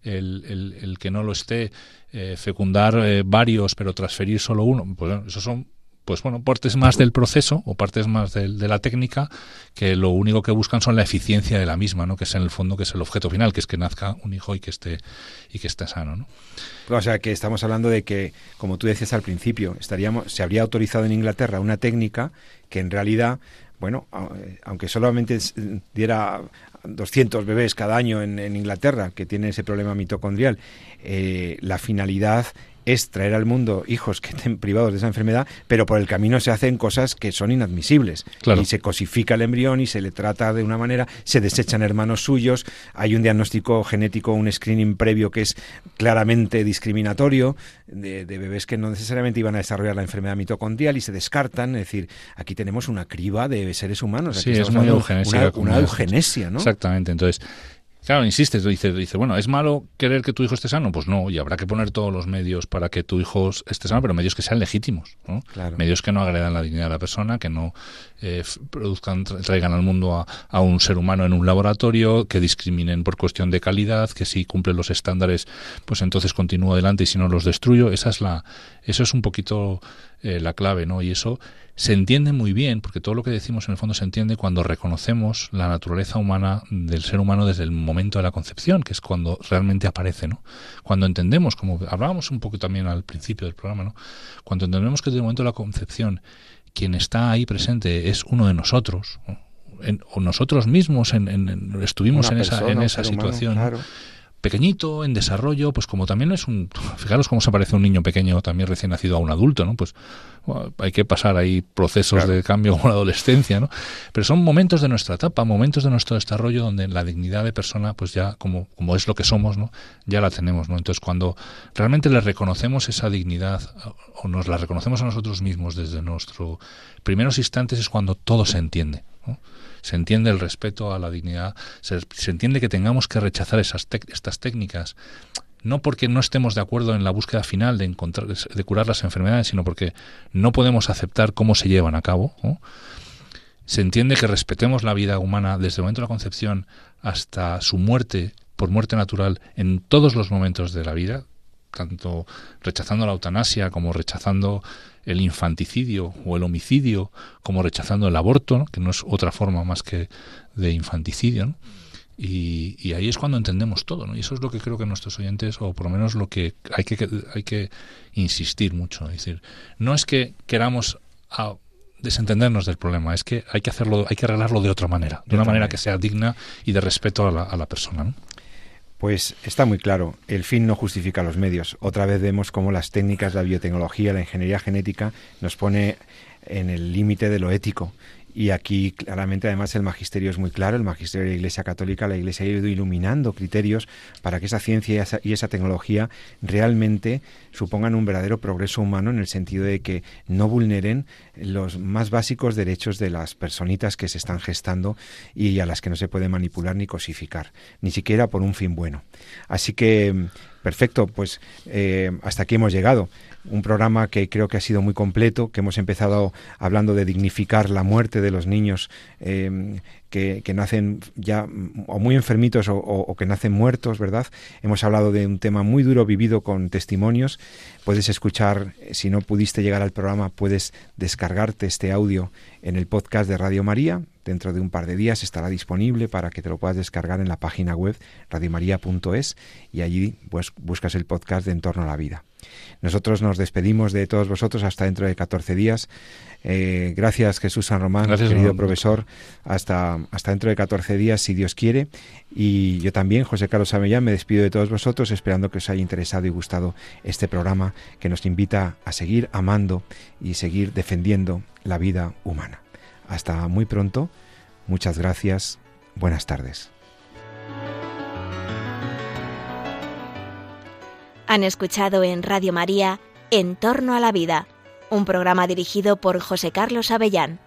el, el, que no lo esté eh, fecundar eh, varios pero transferir solo uno pues esos son pues bueno, partes más del proceso o partes más de, la técnica que lo único que buscan son la eficiencia de la misma, ¿no? Que es en el fondo que es el objeto final, que es que nazca un hijo y que esté y que esté sano, ¿no? O sea, que estamos hablando de que, como tú decías al principio, estaríamos se habría autorizado en Inglaterra una técnica que en realidad bueno, aunque solamente diera 200 bebés cada año en, Inglaterra que tienen ese problema mitocondrial, eh, la finalidad es traer al mundo hijos que estén privados de esa enfermedad, pero por el camino se hacen cosas que son inadmisibles. Y se cosifica el embrión y se le trata de una manera, se desechan hermanos suyos, hay un diagnóstico genético, un screening previo que es claramente discriminatorio de, bebés que no necesariamente iban a desarrollar la enfermedad mitocondrial y se descartan. Es decir, aquí tenemos una criba de seres humanos. sí, es una eugenesia. Una, eugenesia, ¿no? Exactamente. Entonces, Claro, insistes, dice, dice, bueno, ¿es malo querer que tu hijo esté sano? Pues no, y habrá que poner todos los medios para que tu hijo esté sano, pero medios que sean legítimos, ¿no? Medios que no agredan la dignidad de la persona, que no eh, produzcan, traigan al mundo a, a, un ser humano en un laboratorio, que discriminen por cuestión de calidad, que si cumplen los estándares, pues entonces continúo adelante y si no los destruyo. Esa es la, eso es un poquito eh, la clave, ¿no? Y eso se entiende muy bien, porque todo lo que decimos en el fondo se entiende cuando reconocemos la naturaleza humana del ser humano desde el momento de la concepción, que es cuando realmente aparece, ¿no? Cuando entendemos, como hablábamos un poco también al principio del programa, ¿no? Cuando entendemos que desde el momento de la concepción quien está ahí presente es uno de nosotros, o nosotros mismos en, estuvimos en esa, en esa situación pequeñito, en desarrollo, pues como también es un... Fijaros cómo se parece un niño pequeño también recién nacido a un adulto, ¿no? Pues hay que pasar ahí procesos de cambio como la adolescencia, ¿no? Pero son momentos de nuestra etapa, momentos de nuestro desarrollo donde la dignidad de persona, pues ya como, como es lo que somos, ¿no? Ya la tenemos, ¿no? Entonces cuando realmente le reconocemos esa dignidad o nos la reconocemos a nosotros mismos desde nuestros primeros instantes es cuando todo se entiende, ¿no? Se entiende el respeto a la dignidad, se, entiende que tengamos que rechazar estas técnicas no porque no estemos de acuerdo en la búsqueda final de encontrar de curar las enfermedades, sino porque no podemos aceptar cómo se llevan a cabo. Se entiende que respetemos la vida humana desde el momento de la concepción hasta su muerte por muerte natural en todos los momentos de la vida, tanto rechazando la eutanasia como rechazando el infanticidio o el homicidio, como rechazando el aborto, que no es otra forma más que de infanticidio. Y, ahí es cuando entendemos todo, ¿no? Y eso es lo que creo que nuestros oyentes, o por lo menos lo que hay que, hay que insistir mucho. Es decir, no es que queramos desentendernos del problema, es que hay que hacerlo, hay que arreglarlo de otra manera, de, una manera, que sea digna y de respeto a la, a la persona. ¿no? Pues está muy claro, el fin no justifica los medios. Otra vez vemos cómo las técnicas, la biotecnología, la ingeniería genética nos pone en el límite de lo ético Y aquí claramente además el magisterio es muy claro, el magisterio de la Iglesia Católica, la Iglesia ha ido iluminando criterios para que esa ciencia y esa, y esa tecnología realmente supongan un verdadero progreso humano en el sentido de que no vulneren los más básicos derechos de las personitas que se están gestando y a las que no se puede manipular ni cosificar, ni siquiera por un fin bueno. Así que, perfecto, pues eh, hasta aquí hemos llegado un programa que creo que ha sido muy completo, que hemos empezado hablando de dignificar la muerte de los niños eh, que, nacen ya o muy enfermitos o, que nacen muertos, ¿verdad? Hemos hablado de un tema muy duro vivido con testimonios. Puedes escuchar, si no pudiste llegar al programa, puedes descargarte este audio en el podcast de Radio María. Dentro de un par de días estará disponible para que te lo puedas descargar en la página web radiomaria.es y allí pues, buscas el podcast de Entorno a la Vida. Nosotros nos despedimos de todos vosotros hasta dentro de 14 días. Eh, gracias Jesús San Román, querido profesor. Hasta, hasta dentro de 14 días, si Dios quiere. Y yo también, José Carlos Avellán, me despido de todos vosotros, esperando que os haya interesado y gustado este programa que nos invita a seguir amando y seguir defendiendo la vida humana. Hasta muy pronto. Muchas gracias. Buenas tardes. Han escuchado en Radio María En torno a la vida, un programa dirigido por José Carlos Avellán.